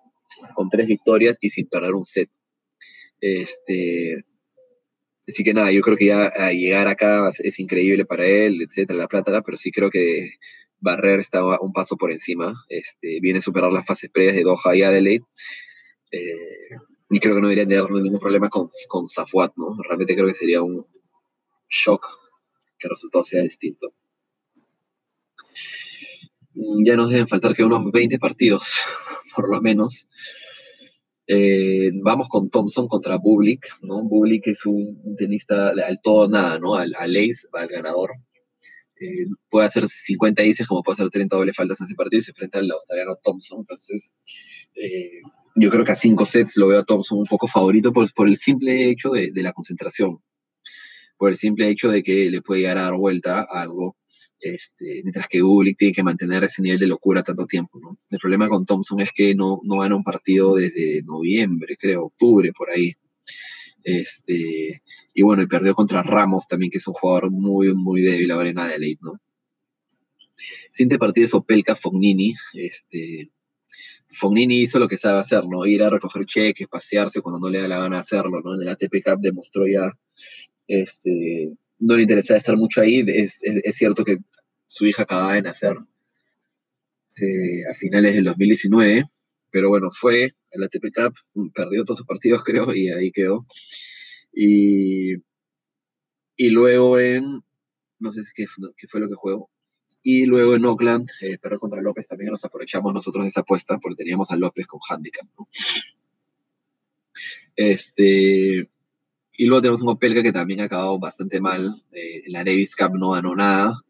S1: con tres victorias y sin perder un set. Este, así que nada, yo creo que ya a llegar acá es increíble para él, etcétera, la plata, pero sí creo que Barrer estaba un paso por encima. Este, viene a superar las fases previas de Doha y Adelaide. Eh, y creo que no deberían tener ningún problema con, con Safuat, ¿no? Realmente creo que sería un, shock que el resultado sea distinto. Mm, ya nos deben faltar que unos 20 partidos, <laughs> por lo menos. Eh, vamos con Thompson contra Bublik, ¿no? Bublik es un, tenista al todo nada, ¿no? Al, al ace, al ganador. Eh, puede hacer 50 aces como puede hacer 30 doble faltas en ese partido y se enfrenta al australiano Thompson. Entonces, eh, yo creo que a 5 sets lo veo a Thompson un poco favorito por, por el simple hecho de, de la concentración por el simple hecho de que le puede llegar a dar vuelta a algo Este, mientras que Bublik tiene que mantener ese nivel de locura tanto tiempo. ¿no? El problema con Thompson es que no, no gana un partido desde noviembre, creo, octubre, por ahí. Este, y bueno, y perdió contra Ramos también, que es un jugador muy, muy débil ahora en Adelaide, ¿no? Siguiente partido es Opelka Fognini. Este, Fognini hizo lo que sabe hacer, ¿no? Ir a recoger cheques, pasearse cuando no le da la gana hacerlo, ¿no? En el ATP Cup demostró ya, este, no le interesaba estar mucho ahí. Es, cierto que su hija acaba de nacer eh, a finales del 2019, pero bueno, fue el ATP Cup, perdió todos sus partidos, creo, y ahí quedó. Y, y luego en, no sé qué, qué fue lo que jugó, y luego en Oakland, eh, pero contra López también nos aprovechamos nosotros de esa apuesta, porque teníamos a López con handicap. Este, y luego tenemos un Opelka que también ha acabado bastante mal. Eh, en la Davis Cup no ganó nada.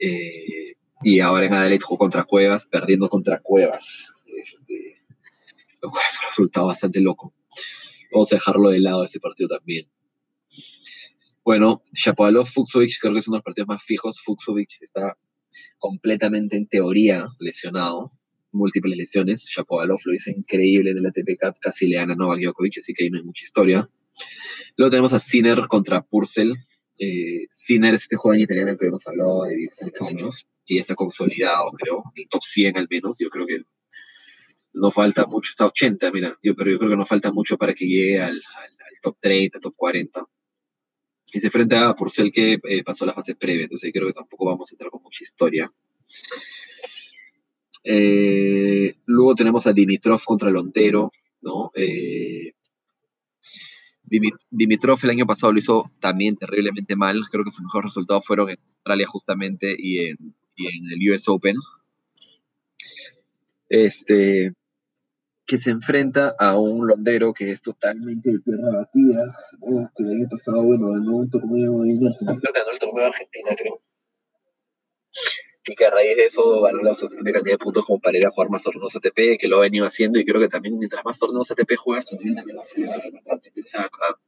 S1: Eh, y ahora en Adelaide jugó contra Cuevas, perdiendo contra Cuevas. Este, lo cual es un resultado bastante loco. Vamos a dejarlo de lado ese partido también. Bueno, Shapovalov, Fuxovic, creo que es uno de los partidos más fijos. Fuxovic está completamente en teoría lesionado, múltiples lesiones. Shapovalov lo hizo increíble en el ATP Cup, casi le gana a Novak Djokovic, así que ahí no hay mucha historia. Luego tenemos a Sinner contra Purcell. Eh, Sinner es este joven italiano que hemos hablado de 18 años, que ya está consolidado, creo, el top 100 al menos. Yo creo que no falta mucho, está 80, mira, yo, pero yo creo que no falta mucho para que llegue al, top 30, top 40 y se enfrenta a Purcell que eh, pasó la fase previa, entonces creo que tampoco vamos a entrar con mucha historia. Eh, luego tenemos a Dimitrov contra Lontero, ¿no? Eh, Dimitrov el año pasado lo hizo también terriblemente mal, creo que sus mejores resultados fueron en Australia justamente y en, el US Open. Este, que se enfrenta a un londero que es totalmente de tierra batida, que el año pasado, bueno, ganó torneo ganó el torneo de Argentina, creo. Y que a raíz de eso ganó la suficiente cantidad de puntos como para ir a jugar más torneos ATP, que lo ha venido haciendo, y creo que también mientras más torneos ATP juegas, también, también a, a,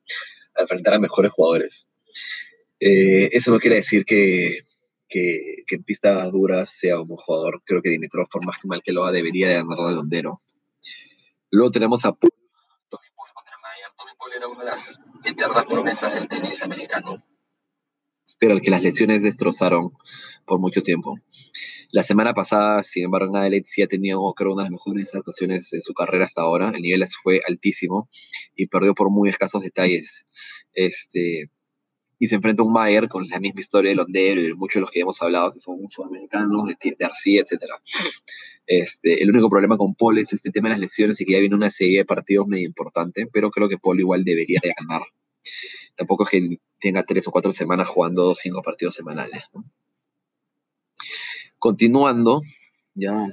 S1: a, enfrentar a mejores jugadores. Eh, eso no quiere decir que, que, en pistas duras sea un jugador. Creo que Dimitrov, por más que mal que lo haga, debería de ganar al Londero. Luego tenemos a Tommy Paul contra Mayer. Tommy Paul era una de las eternas promesas del tenis americano, pero al que las lesiones destrozaron por mucho tiempo. La semana pasada, sin embargo, Adelaide sí ha tenido, creo, una de las mejores actuaciones de su carrera hasta ahora. El nivel fue altísimo y perdió por muy escasos detalles. Este, y se enfrenta a un Mayer con la misma historia de Londero y muchos de los que hemos hablado, que son sudamericanos, de, de Arcía, etc. Este, el único problema con Paul es este tema de las lesiones y que ya viene una serie de partidos medio importante, pero creo que Paul igual debería de ganar. Tampoco es que tenga tres o cuatro semanas jugando cinco partidos semanales. Continuando, ya no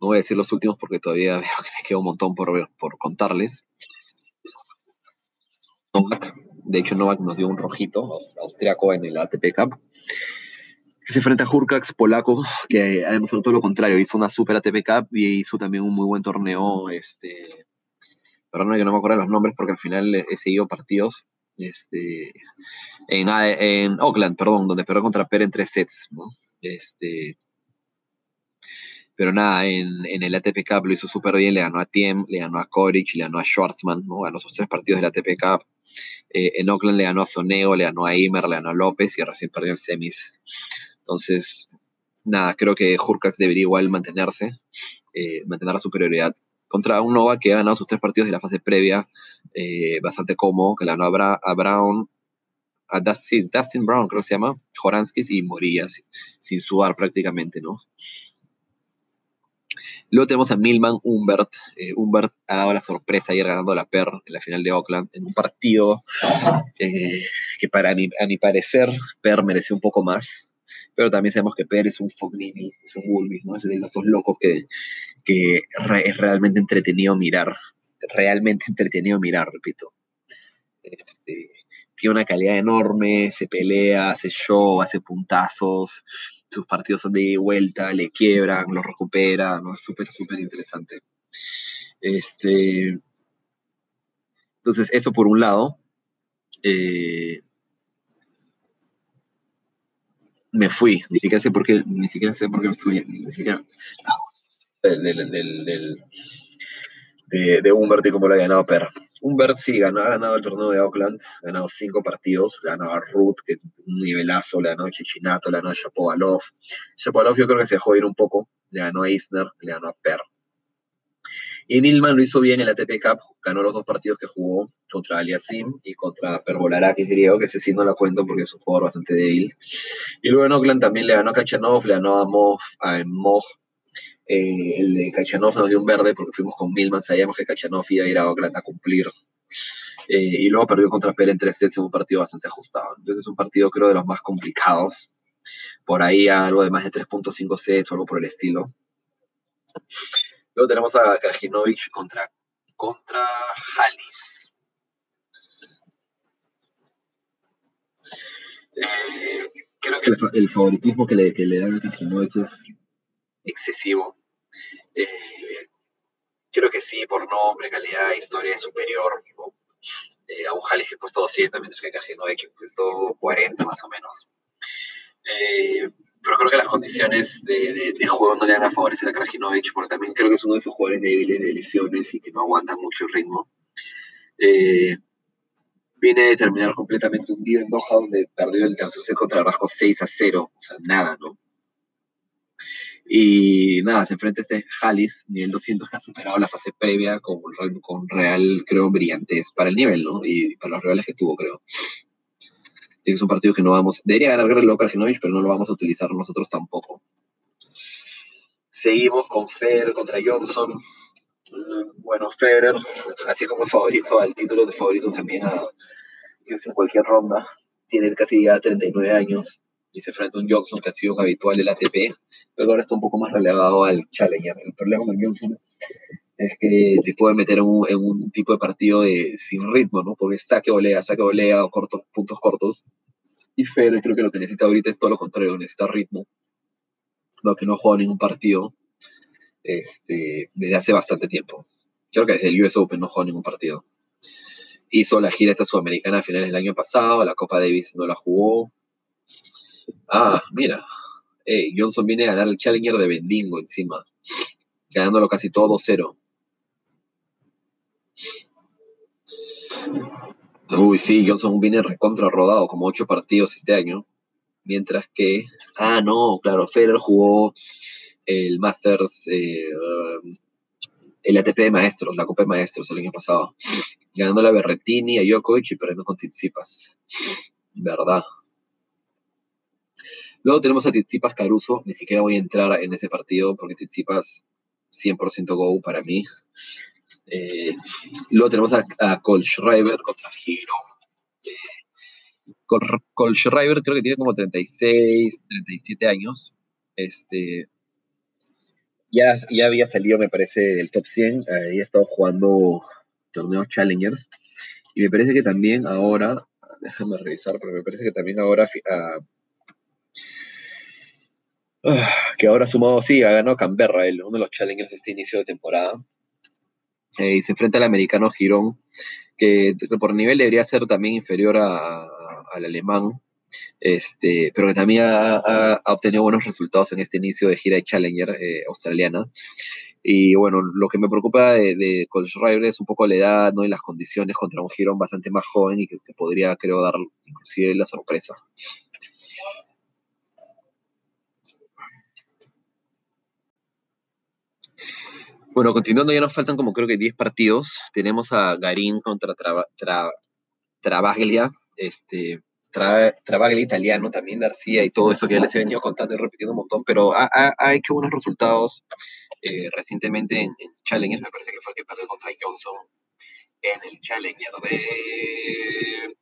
S1: voy a decir los últimos porque todavía <laughs> veo que me queda un montón por, por contarles. De hecho, Novak nos dio un rojito austriaco en el ATP Cup se enfrenta a Hurkax polaco, que además todo lo contrario, hizo una super ATP Cup y hizo también un muy buen torneo, este, perdón que no me acuerdo los nombres porque al final he seguido partidos, este, en, en Oakland, perdón, donde perdió contra Per en tres sets, ¿no? Este, pero nada, en, en, el ATP Cup lo hizo súper bien, le ganó a Tiem, le ganó a Koric, le ganó a Schwartzman, ¿no? ganó sus tres partidos del ATP Cup. Eh, en Oakland le ganó a Soneo, le ganó a Imer, le ganó a López y recién perdió en semis. Entonces, nada, creo que Hurkax debería igual mantenerse, eh, mantener la superioridad contra un Nova que ha ganado sus tres partidos de la fase previa eh, bastante cómodo, que le ganó a, Brown, a Dustin, Brown, creo que se llama, Joranskis y Moría, sin, sudar prácticamente, ¿no? Luego tenemos a Milman Humbert. Eh, Humbert ha dado la sorpresa ayer ganando la PER en la final de Oakland en un partido que para mi, a mi parecer PER mereció un poco más pero también sabemos que Pérez es un Fognini, es un Wolvis, ¿no? Es de esos locos que, que es realmente entretenido mirar, realmente <laughs> entretenido mirar, repito. Este, tiene una calidad enorme, se pelea, hace show, hace puntazos, sus partidos son de vuelta, le quiebran, los recupera, ¿no? Es súper, súper interesante. Este, entonces, eso por un lado. Eh, me fui, ni siquiera sé por qué, ni siquiera sé por qué me fui, ni siquiera del, del, de, de Humbert y cómo lo ha ganado Per. Humbert sí ganó, ha ganado el torneo de Auckland, ha ganado cinco partidos, le ha a Ruth, que un nivelazo, le ganó a Chichinato, le ganó a Shapovalov. Shapovalov yo creo que se dejó ir un poco, le ganó a Isner, le ganó a Per. Y Nilman lo hizo bien en la ATP Cup, ganó los dos partidos que jugó contra Aliasim y contra Perbolarakis griego, que ese sí no la cuento porque es un jugador bastante débil. Y luego en Oakland también le ganó a Kachanov, le ganó a Moj, a Moj eh, el de Kachanov nos dio un verde porque fuimos con Milman, sabíamos que Kachanov iba a ir a Oakland a cumplir. Eh, y luego perdió contra Pérez en tres sets en un partido bastante ajustado. Entonces es un partido creo de los más complicados. Por ahí algo de más de 3.5 sets o algo por el estilo. Luego tenemos a Krajinovic contra, contra Halis. Eh, creo que el, favoritismo que le, que le dan a Krajinovic es excesivo. Eh, creo que sí, por nombre, calidad, historia es superior. Eh, a un Halis que costó 200, mientras que Krajinovic costó 40 más o menos. Pero creo que las condiciones de, juego no le van a favorecer a Krajinovic, porque también creo que es uno de esos jugadores débiles de lesiones y que no aguantan mucho el ritmo. Eh, viene de terminar completamente hundido en Doha, donde perdió el tercer set contra Rasco 6 a 0, o sea, nada, ¿no? Y nada, se enfrenta a este Halis, nivel 200, que ha superado la fase previa con, con real, creo, brillantes para el nivel, ¿no? Y para los rivales que tuvo, creo es un partido que no vamos. Debería ganar Guerrero Krajinovic, pero no lo vamos a utilizar nosotros tampoco. Seguimos con Federer contra Johnson. Bueno, Federer, así como favorito al título de favorito también a en cualquier ronda. Tiene casi ya 39 años y se enfrenta a un Johnson que ha sido habitual el ATP, pero ahora está un poco más relegado al Challenger. El problema con Johnson es que te puede meter en un, tipo de partido sin ritmo, ¿no? Porque saque volea, saque volea o cortos, puntos cortos. Y Federer creo que lo que necesita ahorita es todo lo contrario, necesita ritmo. Lo que no ha jugado ningún partido este, desde hace bastante tiempo. Creo que desde el US Open no jugado ningún partido. Hizo la gira esta sudamericana a finales del año pasado, la Copa Davis no la jugó. Ah, mira, Johnson viene a ganar el Challenger de Bendingo encima, ganándolo casi todo 2-0. Uy, sí, Johnson viene recontra rodado, como ocho partidos este año. Mientras que, ah, no, claro, Federer jugó el Masters, eh, el ATP de Maestros, la Copa de Maestros el año pasado. Ganando a Berretini, a Djokovic y perdiendo con Tsitsipas. ¿Verdad? Luego tenemos a Tsitsipas Caruso. Ni siquiera voy a entrar en ese partido porque Tsitsipas 100% go para mí. Eh, luego tenemos a, a Schreiber contra Hero. Eh, Schreiber creo que tiene como 36, 37 años. Este, ya, ya había salido, me parece, del top 100. Ahí ha estado jugando torneos Challengers. Y me parece que también ahora, déjame revisar, pero me parece que también ahora, ah, que ahora sumado, sí, ha ganado Canberra, uno de los Challengers de este inicio de temporada. Y se enfrenta al americano Girón, que por nivel debería ser también inferior al alemán, este, pero que también ha, obtenido buenos resultados en este inicio de gira de Challenger eh, australiana. Y bueno, lo que me preocupa de, de es un poco la edad ¿no? y las condiciones contra un Girón bastante más joven y que, que podría, creo, dar inclusive la sorpresa. Bueno, continuando, ya nos faltan como creo que 10 partidos. Tenemos a Garín contra Travaglia, este, Travaglia italiano, también García y todo eso que ya les he venido contando y repitiendo un montón, pero ha, hecho buenos resultados eh, recientemente en, Challenger, me parece que fue el que perdió contra Johnson en el Challenger de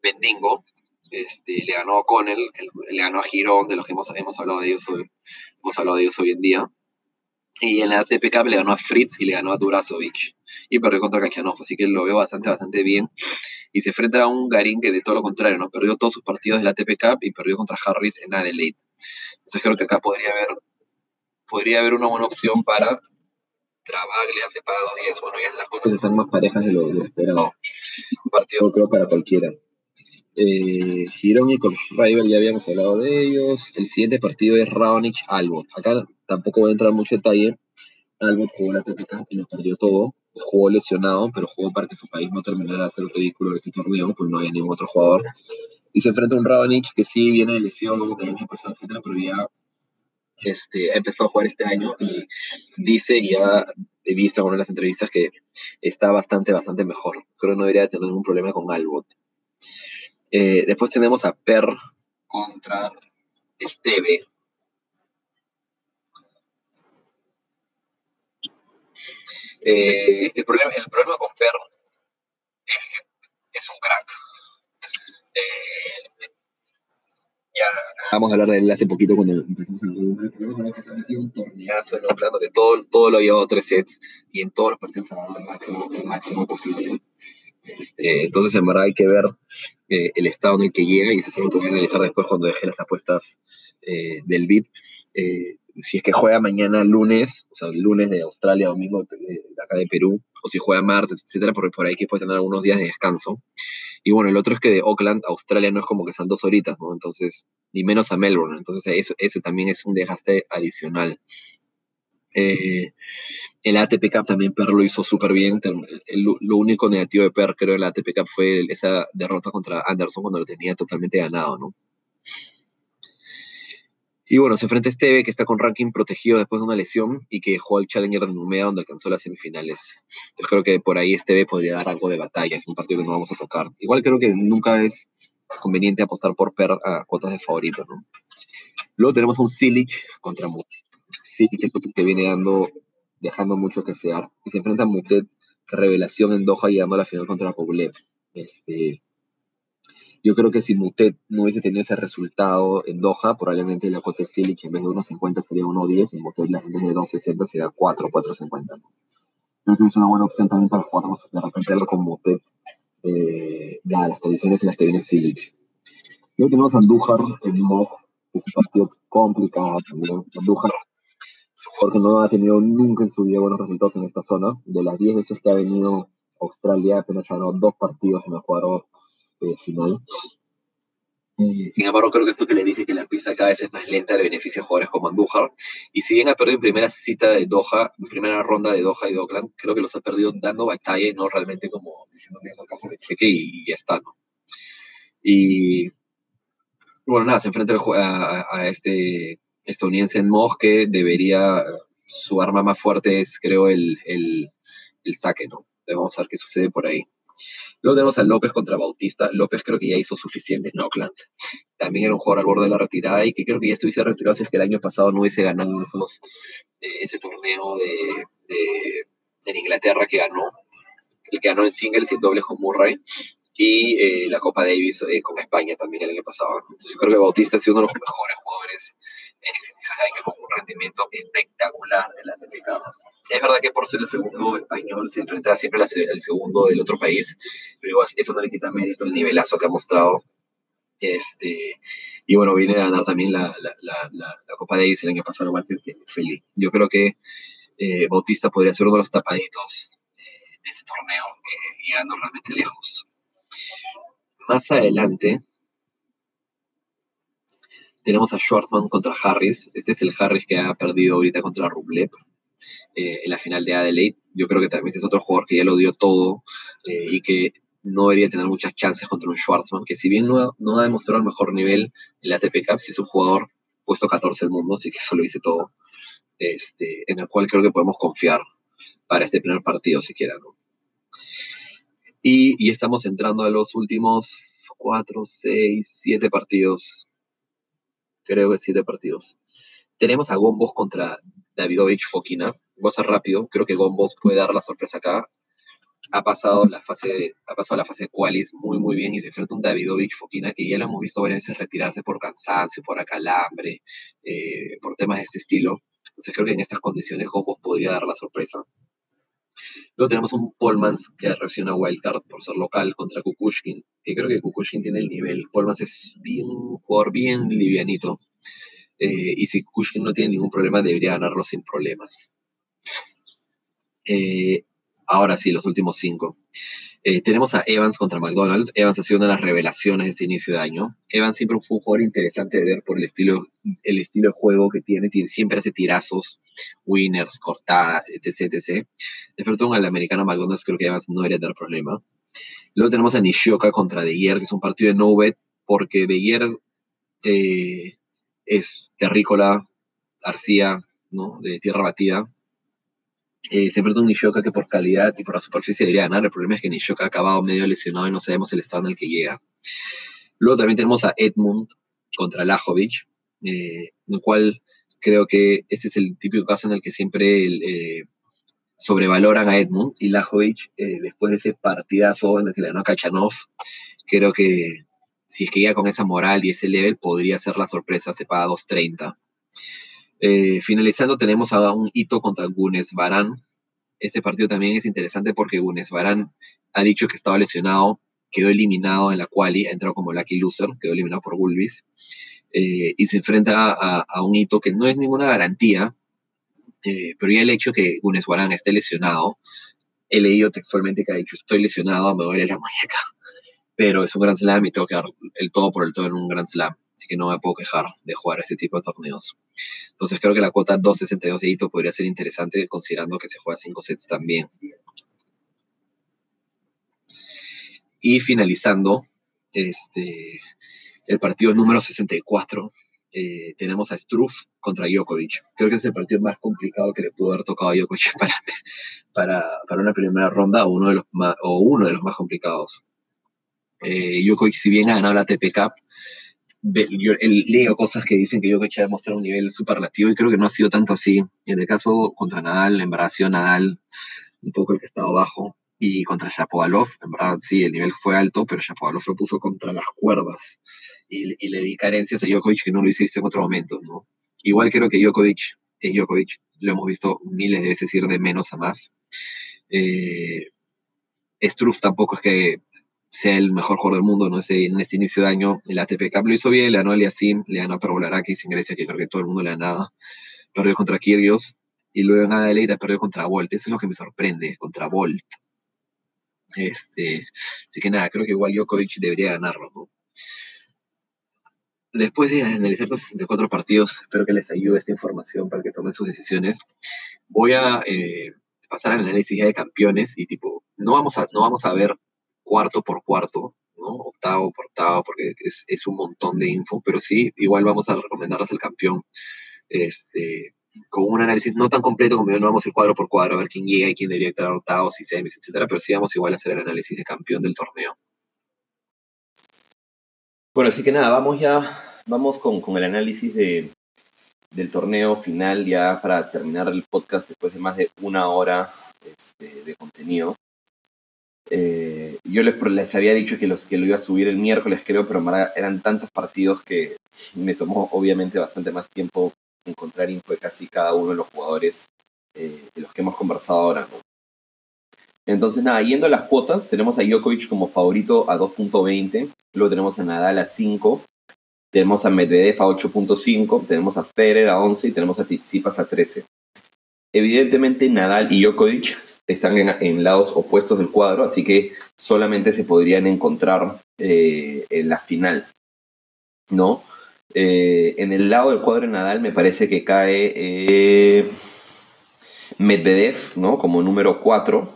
S1: Bendingo. Este, le ganó a Connell, le ganó a Girón, de los que hemos, hemos hablado de ellos hoy, hemos hablado de ellos hoy en día. Y en la ATP Cup le ganó a Fritz y le ganó a Durazovic. Y perdió contra Kachanov, así que lo veo bastante, bastante bien. Y se enfrenta a un Garín que de todo lo contrario, ¿no? Perdió todos sus partidos de la ATP Cup y perdió contra Harris en Adelaide. Entonces creo que acá podría haber, podría haber una buena opción para Travaglia, y eso. Bueno, ya las cosas están más parejas de lo, esperado. Un partido creo para cualquiera. Eh, Girón y Rival ya habíamos hablado de ellos. El siguiente partido es Raonic Albot. Acá tampoco voy a entrar mucho detalle. Albot jugó la PPK y lo perdió todo. Jugó lesionado, pero jugó para que su país no terminara de hacer el ridículo de ese torneo, pues no había ningún otro jugador. Y se enfrenta a un Raonic que sí viene de lesión, como el año pasado, etcétera, pero ya este, empezó a jugar este año y dice, y ya he visto en una de las entrevistas que está bastante, bastante mejor. Creo que no debería tener ningún problema con Albot. Eh, después tenemos a Per contra Esteve. Eh, el, problema, el problema con Per es que es un crack. Eh, ya vamos a hablar de él hace poquito cuando empezamos a hablar que se ha metido un torneazo Oakland que todo, todo lo ha llevado tres sets y en todos los partidos ha dado el máximo, el máximo posible. Este, entonces, en verdad, hay que ver eh, el estado en el que llega y eso es lo que voy a analizar después cuando deje las apuestas eh, del BID. Eh, si es que juega mañana lunes, o sea, lunes de Australia, domingo de, acá de Perú, o si juega martes, etcétera, porque por ahí que puede tener algunos días de descanso. Y bueno, el otro es que de Auckland a Australia no es como que sean dos horitas, ¿no? Entonces, ni menos a Melbourne. Entonces, eso, ese también es un desgaste adicional. Eh, el ATP Cup también Per lo hizo súper bien. lo único negativo de Per, creo, en la ATP Cup fue esa derrota contra Anderson cuando lo tenía totalmente ganado, ¿no? Y bueno, se enfrenta a Esteve, que está con ranking protegido después de una lesión y que jugó al Challenger de Numea, donde alcanzó las semifinales. Entonces creo que por ahí Esteve podría dar algo de batalla. Es un partido que no vamos a tocar. Igual creo que nunca es conveniente apostar por Per a cuotas de favorito, ¿no? Luego tenemos un Silic contra Mutet. Silic es otro que viene dando, dejando mucho que desear. Y se enfrenta a Mutet, revelación en Doha, llegando a la final contra Poblev. Este, yo creo que si Mutet no hubiese tenido ese resultado en Doha, probablemente la cuota de Phillips en vez de 1.50 sería 1.10 y Mutet en vez de 2.60 sería 4, 4.50. Creo que es una buena opción también para jugar de repente con Mutet, eh, ya las condiciones en las que viene Phillips. Luego tenemos a Andújar en Mog, que es un partido complicado también. Andújar que no ha tenido nunca en su vida buenos resultados en esta zona. De las 10 veces que ha venido a Australia, apenas ha ganado dos partidos en el jugador eh, final. sin embargo, creo que esto que le dije que la pista cada vez es más lenta le beneficia a jugadores como Andújar. Y si bien ha perdido en primera cita de Doha, en primera ronda de Doha y de Oakland, creo que los ha perdido dando batalla y no realmente como diciendo que acá el cheque y, ya está, ¿no? Y bueno, nada, se enfrenta a, este estadounidense en Moj que debería, su arma más fuerte es creo el, el, el saque, ¿no? Entonces vamos a ver qué sucede por ahí. Luego tenemos a López contra Bautista. López creo que ya hizo suficiente en Auckland. También era un jugador al borde de la retirada y que creo que ya se hubiese retirado si es que el año pasado no hubiese ganado eh, ese torneo de, en Inglaterra que ganó. El que ganó en singles y en dobles con Murray. Y eh, la Copa Davis eh, con España también el año pasado. Entonces creo que Bautista ha sido uno de los mejores jugadores con un rendimiento espectacular es verdad que por ser el segundo español se enfrenta siempre el segundo del otro país, pero eso no le quita mérito el nivelazo que ha mostrado. Este, y bueno, viene a ganar también la, la, la, la Copa Davis el año pasado, igual que. Yo creo que eh, Bautista podría ser uno de los tapaditos eh, de este torneo, eh, llegando realmente lejos. Más adelante, tenemos a Schwartzman contra Harris. Este es el Harris que ha perdido ahorita contra Rublev. Eh, en la final de Adelaide. Yo creo que también es otro jugador que ya lo dio todo eh, y que no debería tener muchas chances contra un Schwartzman, que si bien no no ha demostrado el mejor nivel en la ATP Cup, si es un jugador puesto 14 del mundo, así que eso lo hice todo, este, en el cual creo que podemos confiar para este primer partido siquiera. ¿no? Y estamos entrando a los últimos 4, 6, 7 partidos. Creo que 7 partidos. Tenemos a Gombos contra Davidovich Fokina. Voy a ser rápido, creo que Gombos puede dar la sorpresa acá. Ha pasado la fase ha pasado la fase de qualis muy muy bien y se enfrenta a un Davidovich Fokina que ya lo hemos visto varias veces retirarse por cansancio, por acalambre, eh, por temas de este estilo. Entonces creo que en estas condiciones Gombos podría dar la sorpresa. Luego tenemos un Polmans que recibe una wildcard por ser local contra Kukushkin, que creo que Kukushkin tiene el nivel. Polmans es bien, un jugador bien livianito. Eh, y si Kushkin no tiene ningún problema, debería ganarlo sin problemas. Eh, ahora sí, los últimos cinco. Eh, tenemos a Evans contra McDonald. Evans ha sido una de las revelaciones de este inicio de año. Evans siempre fue un jugador interesante de ver por el estilo, el estilo de juego que tiene. siempre hace tirazos, winners, cortadas, etc. etc. De frente al americano McDonald's, creo que Evans no debería tener problema. Luego tenemos a Nishioka contra De Geer, que es un partido de no bet, porque De Geer eh, es terrícola, arcía, ¿no? de tierra batida eh, se enfrenta un Nishoka que por calidad y por la superficie debería ganar. El problema es que Nishoka ha acabado medio lesionado y no sabemos el estado en el que llega. Luego también tenemos a Edmund contra Lajovic, eh, el cual creo que este es el típico caso en el que siempre eh, sobrevaloran a Edmund y Lajovic, eh, después de ese partidazo en el que le ganó a Kachanov, creo que si es que llega con esa moral y ese level, podría ser la sorpresa, se paga 2.30. Eh, finalizando, tenemos a un hito contra Gunes Barán. Este partido también es interesante porque Gunes Barán ha dicho que estaba lesionado, quedó eliminado en la quali, ha entrado como lucky loser, quedó eliminado por Gulbis, eh, y se enfrenta a, un hito que no es ninguna garantía, eh, pero ya el hecho que Gunes Barán esté lesionado, he leído textualmente que ha dicho, estoy lesionado, me duele la muñeca, <laughs> pero es un gran slam y tengo que dar el todo por el todo en un gran slam así que no me puedo quejar de jugar ese tipo de torneos. Entonces creo que la cuota 2.62 de hito podría ser interesante considerando que se juega 5 sets también. Y finalizando, este, el partido número 64, eh, tenemos a Struff contra Djokovic. Creo que es el partido más complicado que le pudo haber tocado a Djokovic <laughs> para, para, para una primera ronda o uno de los más, o uno de los más complicados. Eh, si bien ha ganado la TP Cup, yo leo cosas que dicen que Jokic ha demostrado un nivel superlativo y creo que no ha sido tanto así. En el caso contra Nadal, en verdad Nadal un poco el que estaba abajo. Y contra Shapovalov, en verdad sí, el nivel fue alto, pero Shapovalov lo puso contra las cuerdas. Y, le di carencias a Djokovic que no lo hice visto en otro momento, ¿no? Igual creo que Djokovic es Djokovic, lo hemos visto miles de veces ir de menos a más. Eh, Struff tampoco es que sea el mejor jugador del mundo ¿no? en este inicio de año. El ATP Cup lo hizo bien, le ganó a Eliasim, le ganó a Pervolarakis en Grecia, que creo que todo el mundo le ganaba. Perdió contra Kyrgios y luego en Adelaide perdió contra Volt. Eso es lo que me sorprende, contra Volt. Este, así que nada, creo que igual Djokovic debería ganarlo. Después de analizar los 64 partidos, espero que les ayude esta información para que tomen sus decisiones. Voy a eh, pasar al análisis de campeones y tipo, no vamos a, no vamos a ver cuarto por cuarto, ¿no? octavo por octavo, porque es, un montón de info, pero sí, igual vamos a recomendarles el campeón este, con un análisis no tan completo como yo no vamos a ir cuadro por cuadro a ver quién llega y quién debería estar octavos y semis, etcétera, pero sí vamos igual a hacer el análisis de campeón del torneo.
S2: Bueno, así que nada, vamos ya, vamos con, el análisis de, del torneo final ya para terminar el podcast después de más de una hora este, de contenido. Eh, yo les, les, había dicho que, los, que lo iba a subir el miércoles, creo, pero eran tantos partidos que me tomó obviamente bastante más tiempo encontrar info de casi cada uno de los jugadores eh, de los que hemos conversado ahora. Entonces, nada, yendo a las cuotas, tenemos a Djokovic como favorito a 2.20, luego tenemos a Nadal a 5, tenemos a Medvedev a 8.5, tenemos a Federer a 11 y tenemos a Tsitsipas a 13. Evidentemente Nadal y Djokovic están en, lados opuestos del cuadro, así que solamente se podrían encontrar eh, en la final, ¿no? Eh, en el lado del cuadro de Nadal me parece que cae eh, Medvedev, ¿no? Como número 4,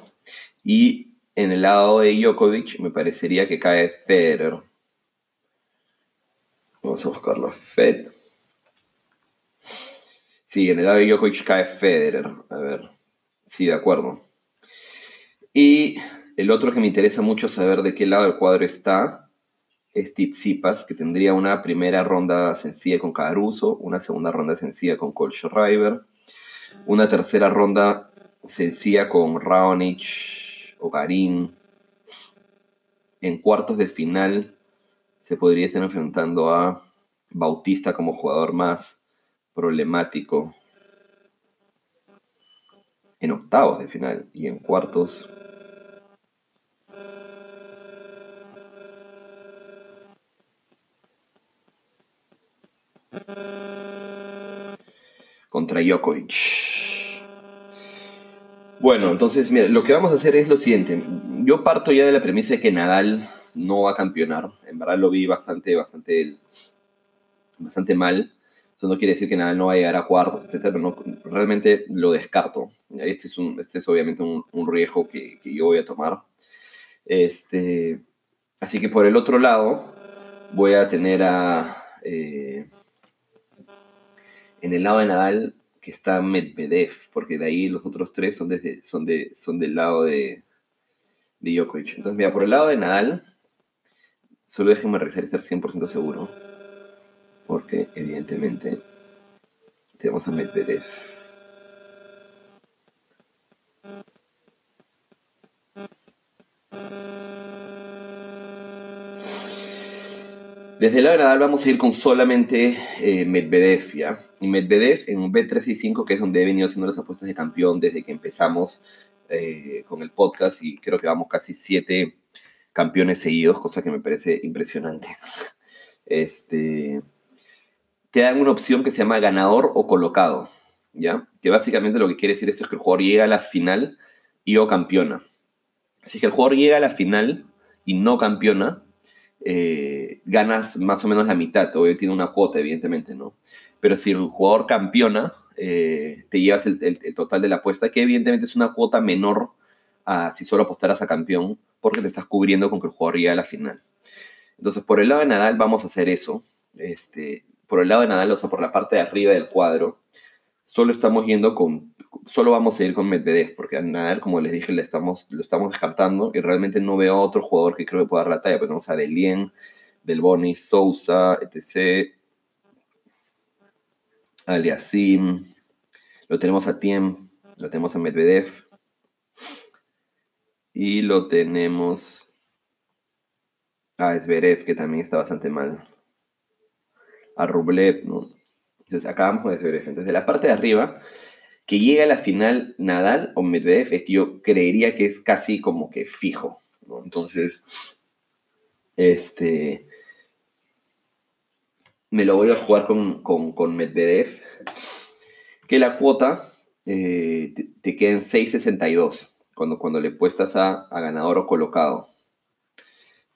S2: y en el lado de Djokovic me parecería que cae Federer. Vamos a buscarlo. Fed. Sí, en el de Djokovic cae Federer. A ver. Sí, de acuerdo. Y el otro que me interesa mucho saber de qué lado del cuadro está es Tizipas, que tendría una primera ronda sencilla con Caruso, una segunda ronda sencilla con River, una tercera ronda sencilla con Raonic o Garín. En cuartos de final se podría estar enfrentando a Bautista como jugador más problemático en octavos de final y en cuartos. Contra Djokovic. Bueno, entonces, mira, lo que vamos a hacer es lo siguiente.
S1: yo parto ya de la premisa de que Nadal no va a campeonar. En verdad lo vi bastante, bastante, bastante mal. Eso no quiere decir que Nadal no va a llegar a cuartos, etcétera, pero realmente lo descarto. Este es, un, este es obviamente un, un riesgo que, que, yo voy a tomar. Este, así que por el otro lado, voy a tener a. Eh, en el lado de Nadal, que está Medvedev, porque de ahí los otros tres son, desde, son, de, son del lado de, de Djokovic. Entonces, mira, por el lado de Nadal, solo déjenme revisar estar 100% seguro, porque evidentemente tenemos a Medvedev. Desde de Nadal vamos a ir con solamente eh, Medvedev, ¿ya? Y Medvedev en un B365, que es donde he venido haciendo las apuestas de campeón desde que empezamos eh, con el podcast y creo que vamos casi siete campeones seguidos, cosa que me parece impresionante. <laughs> Este, te dan una opción que se llama ganador o colocado, ¿ya? Que básicamente lo que quiere decir esto es que el jugador llega a la final y o campeona. Si es que el jugador llega a la final y no campeona, eh, ganas más o menos la mitad, obviamente tiene una cuota, evidentemente, ¿no? Pero si el jugador campeona, eh, te llevas el, total de la apuesta, que evidentemente es una cuota menor a si solo apostaras a campeón, porque te estás cubriendo con que el jugador llegue a la final. Entonces, por el lado de Nadal vamos a hacer eso. Este, por el lado de Nadal, o sea, por la parte de arriba del cuadro, solo estamos yendo con, solo vamos a ir con Medvedev, porque a Nadal, como les dije, le estamos, lo estamos descartando y realmente no veo a otro jugador que creo que pueda dar la talla. Pues tenemos a Delien, Delboni, Sousa, etc. Aliasim, lo tenemos a Tiem, lo tenemos a Medvedev y lo tenemos a Zverev, que también está bastante mal. A Rublev, ¿no? Entonces acabamos con Zverev. Entonces, de la parte de arriba, que llega a la final Nadal o Medvedev, es que yo creería que es casi como que fijo. Entonces, este. Me lo voy a jugar con, con, Medvedev. Que la cuota eh, te, queda en 6.62 cuando, cuando le puestas a, a ganador o colocado.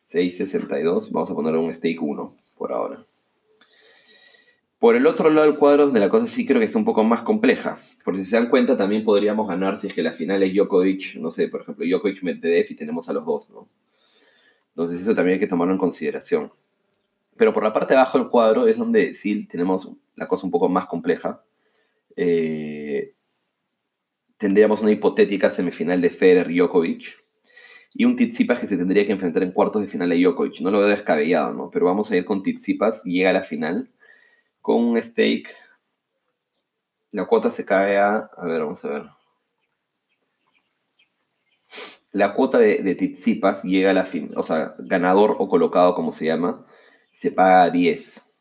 S1: 6.62. Vamos a poner un stake 1 por ahora. Por el otro lado del cuadro, donde la cosa sí creo que está un poco más compleja, porque si se dan cuenta también podríamos ganar si es que la final es Djokovic, no sé, por ejemplo, Djokovic Medvedev y tenemos a los dos, ¿no? Entonces eso también hay que tomarlo en consideración. Pero por la parte de abajo del cuadro es donde sí tenemos la cosa un poco más compleja. Eh, tendríamos una hipotética semifinal de Federer-Djokovic y un Tizipas que se tendría que enfrentar en cuartos de final a Djokovic. No lo veo descabellado, ¿no? Pero vamos a ir con Tizipas, llega a la final con un stake, la cuota se cae a, a ver, vamos a ver. La cuota de, de Tizipas llega a la fin, o sea, ganador o colocado, como se llama, se paga 10.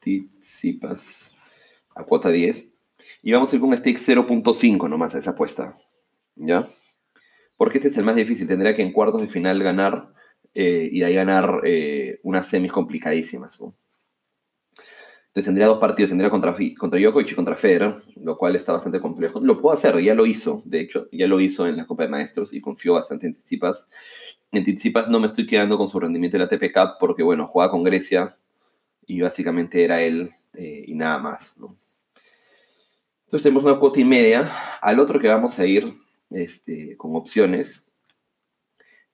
S1: Tizipas a cuota 10. Y vamos a ir con un stake 0.5 nomás a esa apuesta. ¿Ya? Porque este es el más difícil. Tendría que en cuartos de final ganar eh, y ahí ganar eh, unas semis complicadísimas. ¿no? Entonces tendría dos partidos, tendría contra, contra y contra Federer, lo cual está bastante complejo. Lo puedo hacer, ya lo hizo, de hecho, ya lo hizo en la Copa de Maestros y confío bastante en Tsitsipas. En Tsitsipas no me estoy quedando con su rendimiento de la TP Cup porque, bueno, jugaba con Grecia y básicamente era él eh, y nada más. Entonces tenemos una cuota y media. Al otro que vamos a ir este, con opciones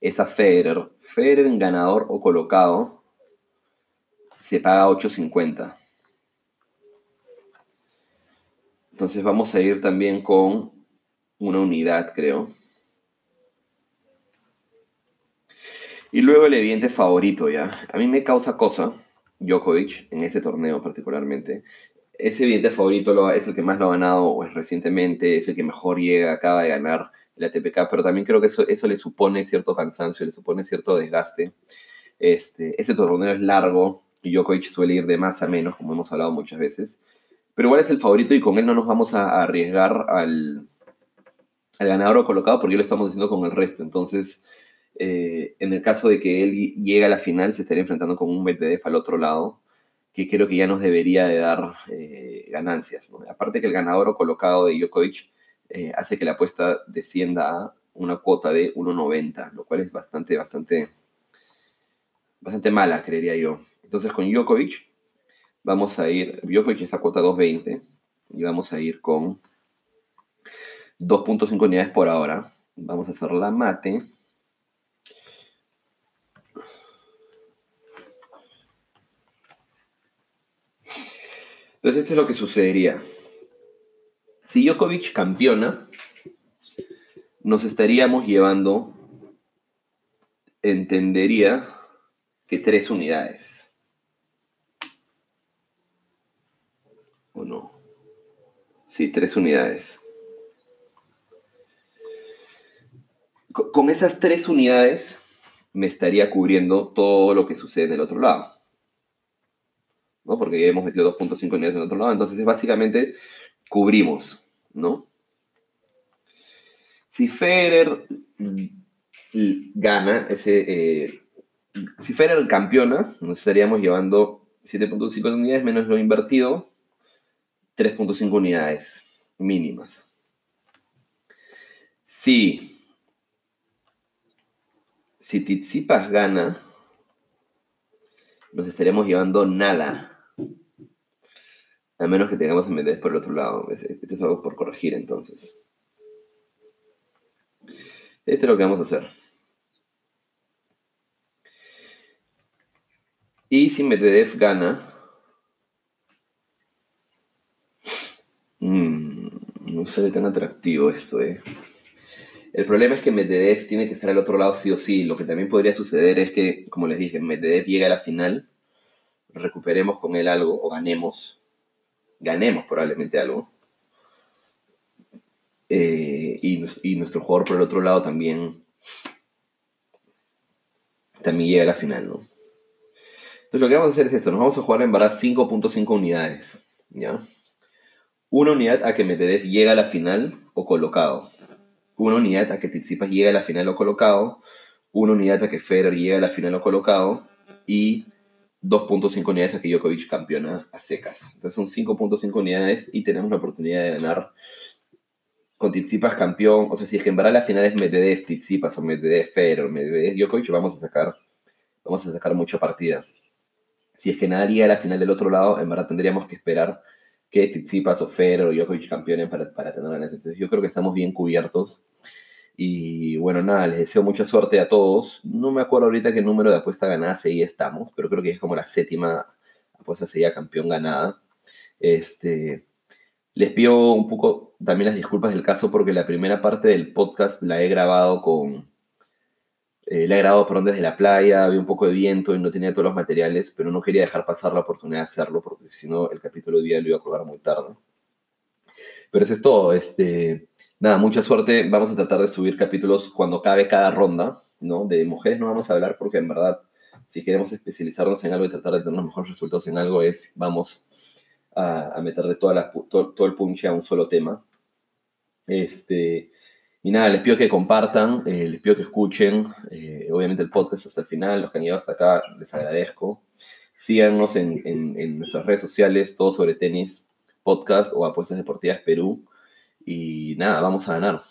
S1: es a Federer. Federer en ganador o colocado se paga 8.50. Entonces vamos a ir también con una unidad, creo. Y luego el evidente favorito, ¿ya? A mí me causa cosa, Djokovic, en este torneo particularmente. Ese evidente favorito lo, es el que más lo ha ganado pues, recientemente, es el que mejor llega, acaba de ganar la TPK, pero también creo que eso, eso le supone cierto cansancio, le supone cierto desgaste. Este, ese torneo es largo y Djokovic suele ir de más a menos, como hemos hablado muchas veces. Pero igual es el favorito y con él no nos vamos a, arriesgar al, ganador o colocado porque lo estamos haciendo con el resto. Entonces, eh, en el caso de que él llegue a la final, se estaría enfrentando con un Medvedev al otro lado, que creo que ya nos debería de dar eh, ganancias. Aparte que el ganador o colocado de Djokovic eh, hace que la apuesta descienda a una cuota de 1.90, lo cual es bastante, bastante, bastante mala, creería yo. Entonces con Djokovic vamos a ir, Djokovic está cuota 2.20 y vamos a ir con 2.5 unidades por ahora. Vamos a hacer la mate. Entonces esto es lo que sucedería. Si Djokovic campeona, nos estaríamos llevando, entendería, que tres unidades. ¿O no? Sí, tres unidades. Con esas tres unidades me estaría cubriendo todo lo que sucede en el otro lado. ¿no? Porque ya hemos metido 2.5 unidades en el otro lado. Entonces, básicamente, cubrimos, ¿no? Si Federer gana ese... Eh, si Federer campeona, nos estaríamos llevando 7.5 unidades menos lo invertido, 3.5 unidades mínimas. Si, si Tizipas gana, nos estaríamos llevando nada. A menos que tengamos a por el otro lado. Esto es algo por corregir entonces. Esto es lo que vamos a hacer. Y si Medvedev gana, mmm, no se ve tan atractivo esto, ¿eh? El problema es que Medvedev tiene que estar al otro lado sí o sí. Lo que también podría suceder es que, como les dije, Medvedev llega a la final, recuperemos con él algo o ganemos. Ganemos probablemente algo. Eh, y, nuestro jugador por el otro lado también, también llega a la final, ¿no? Entonces lo que vamos a hacer es esto, nos vamos a jugar en verdad 5.5 unidades, ¿ya? Una unidad a que Medvedev llega a la final o colocado. Una unidad a que Tsitsipas llega a la final o colocado. Una unidad a que Federer llega a la final o colocado. Y 2.5 unidades a que Djokovic campeona a secas. Entonces son 5.5 unidades y tenemos la oportunidad de ganar con Tizipas campeón, o sea, si es que en verdad la final es Medvedev, Tizipas o Medvedev, Federer, Medvedev, Djokovic, vamos a sacar, vamos a sacar mucha partida. Si es que nadie a la final del otro lado, en verdad tendríamos que esperar que Tizipas o Federer o Djokovic campeonen para, para tener ganas. Entonces yo creo que estamos bien cubiertos. Y bueno, nada, les deseo mucha suerte a todos. No me acuerdo ahorita qué número de apuesta ganada seguía estamos, pero creo que es como la séptima apuesta seguida campeón ganada. Este, les pido un poco también las disculpas del caso porque la primera parte del podcast la he grabado con... Eh, la he grabado, perdón, desde la playa, había un poco de viento y no tenía todos los materiales, pero no quería dejar pasar la oportunidad de hacerlo porque si no el capítulo de día lo iba a colgar muy tarde. Pero eso es todo. Este, nada, mucha suerte. Vamos a tratar de subir capítulos cuando cabe cada ronda, ¿no? De mujeres no vamos a hablar porque en verdad, si queremos especializarnos en algo y tratar de tener los mejores resultados en algo, es vamos a, meterle toda todo, el punch a un solo tema. Este, y nada, les pido que compartan, eh, les pido que escuchen, eh, obviamente el podcast hasta el final, los que han llegado hasta acá, les agradezco. Síganos en, en nuestras redes sociales, todo sobre tenis, podcast o apuestas deportivas Perú. Y nada, vamos a ganar.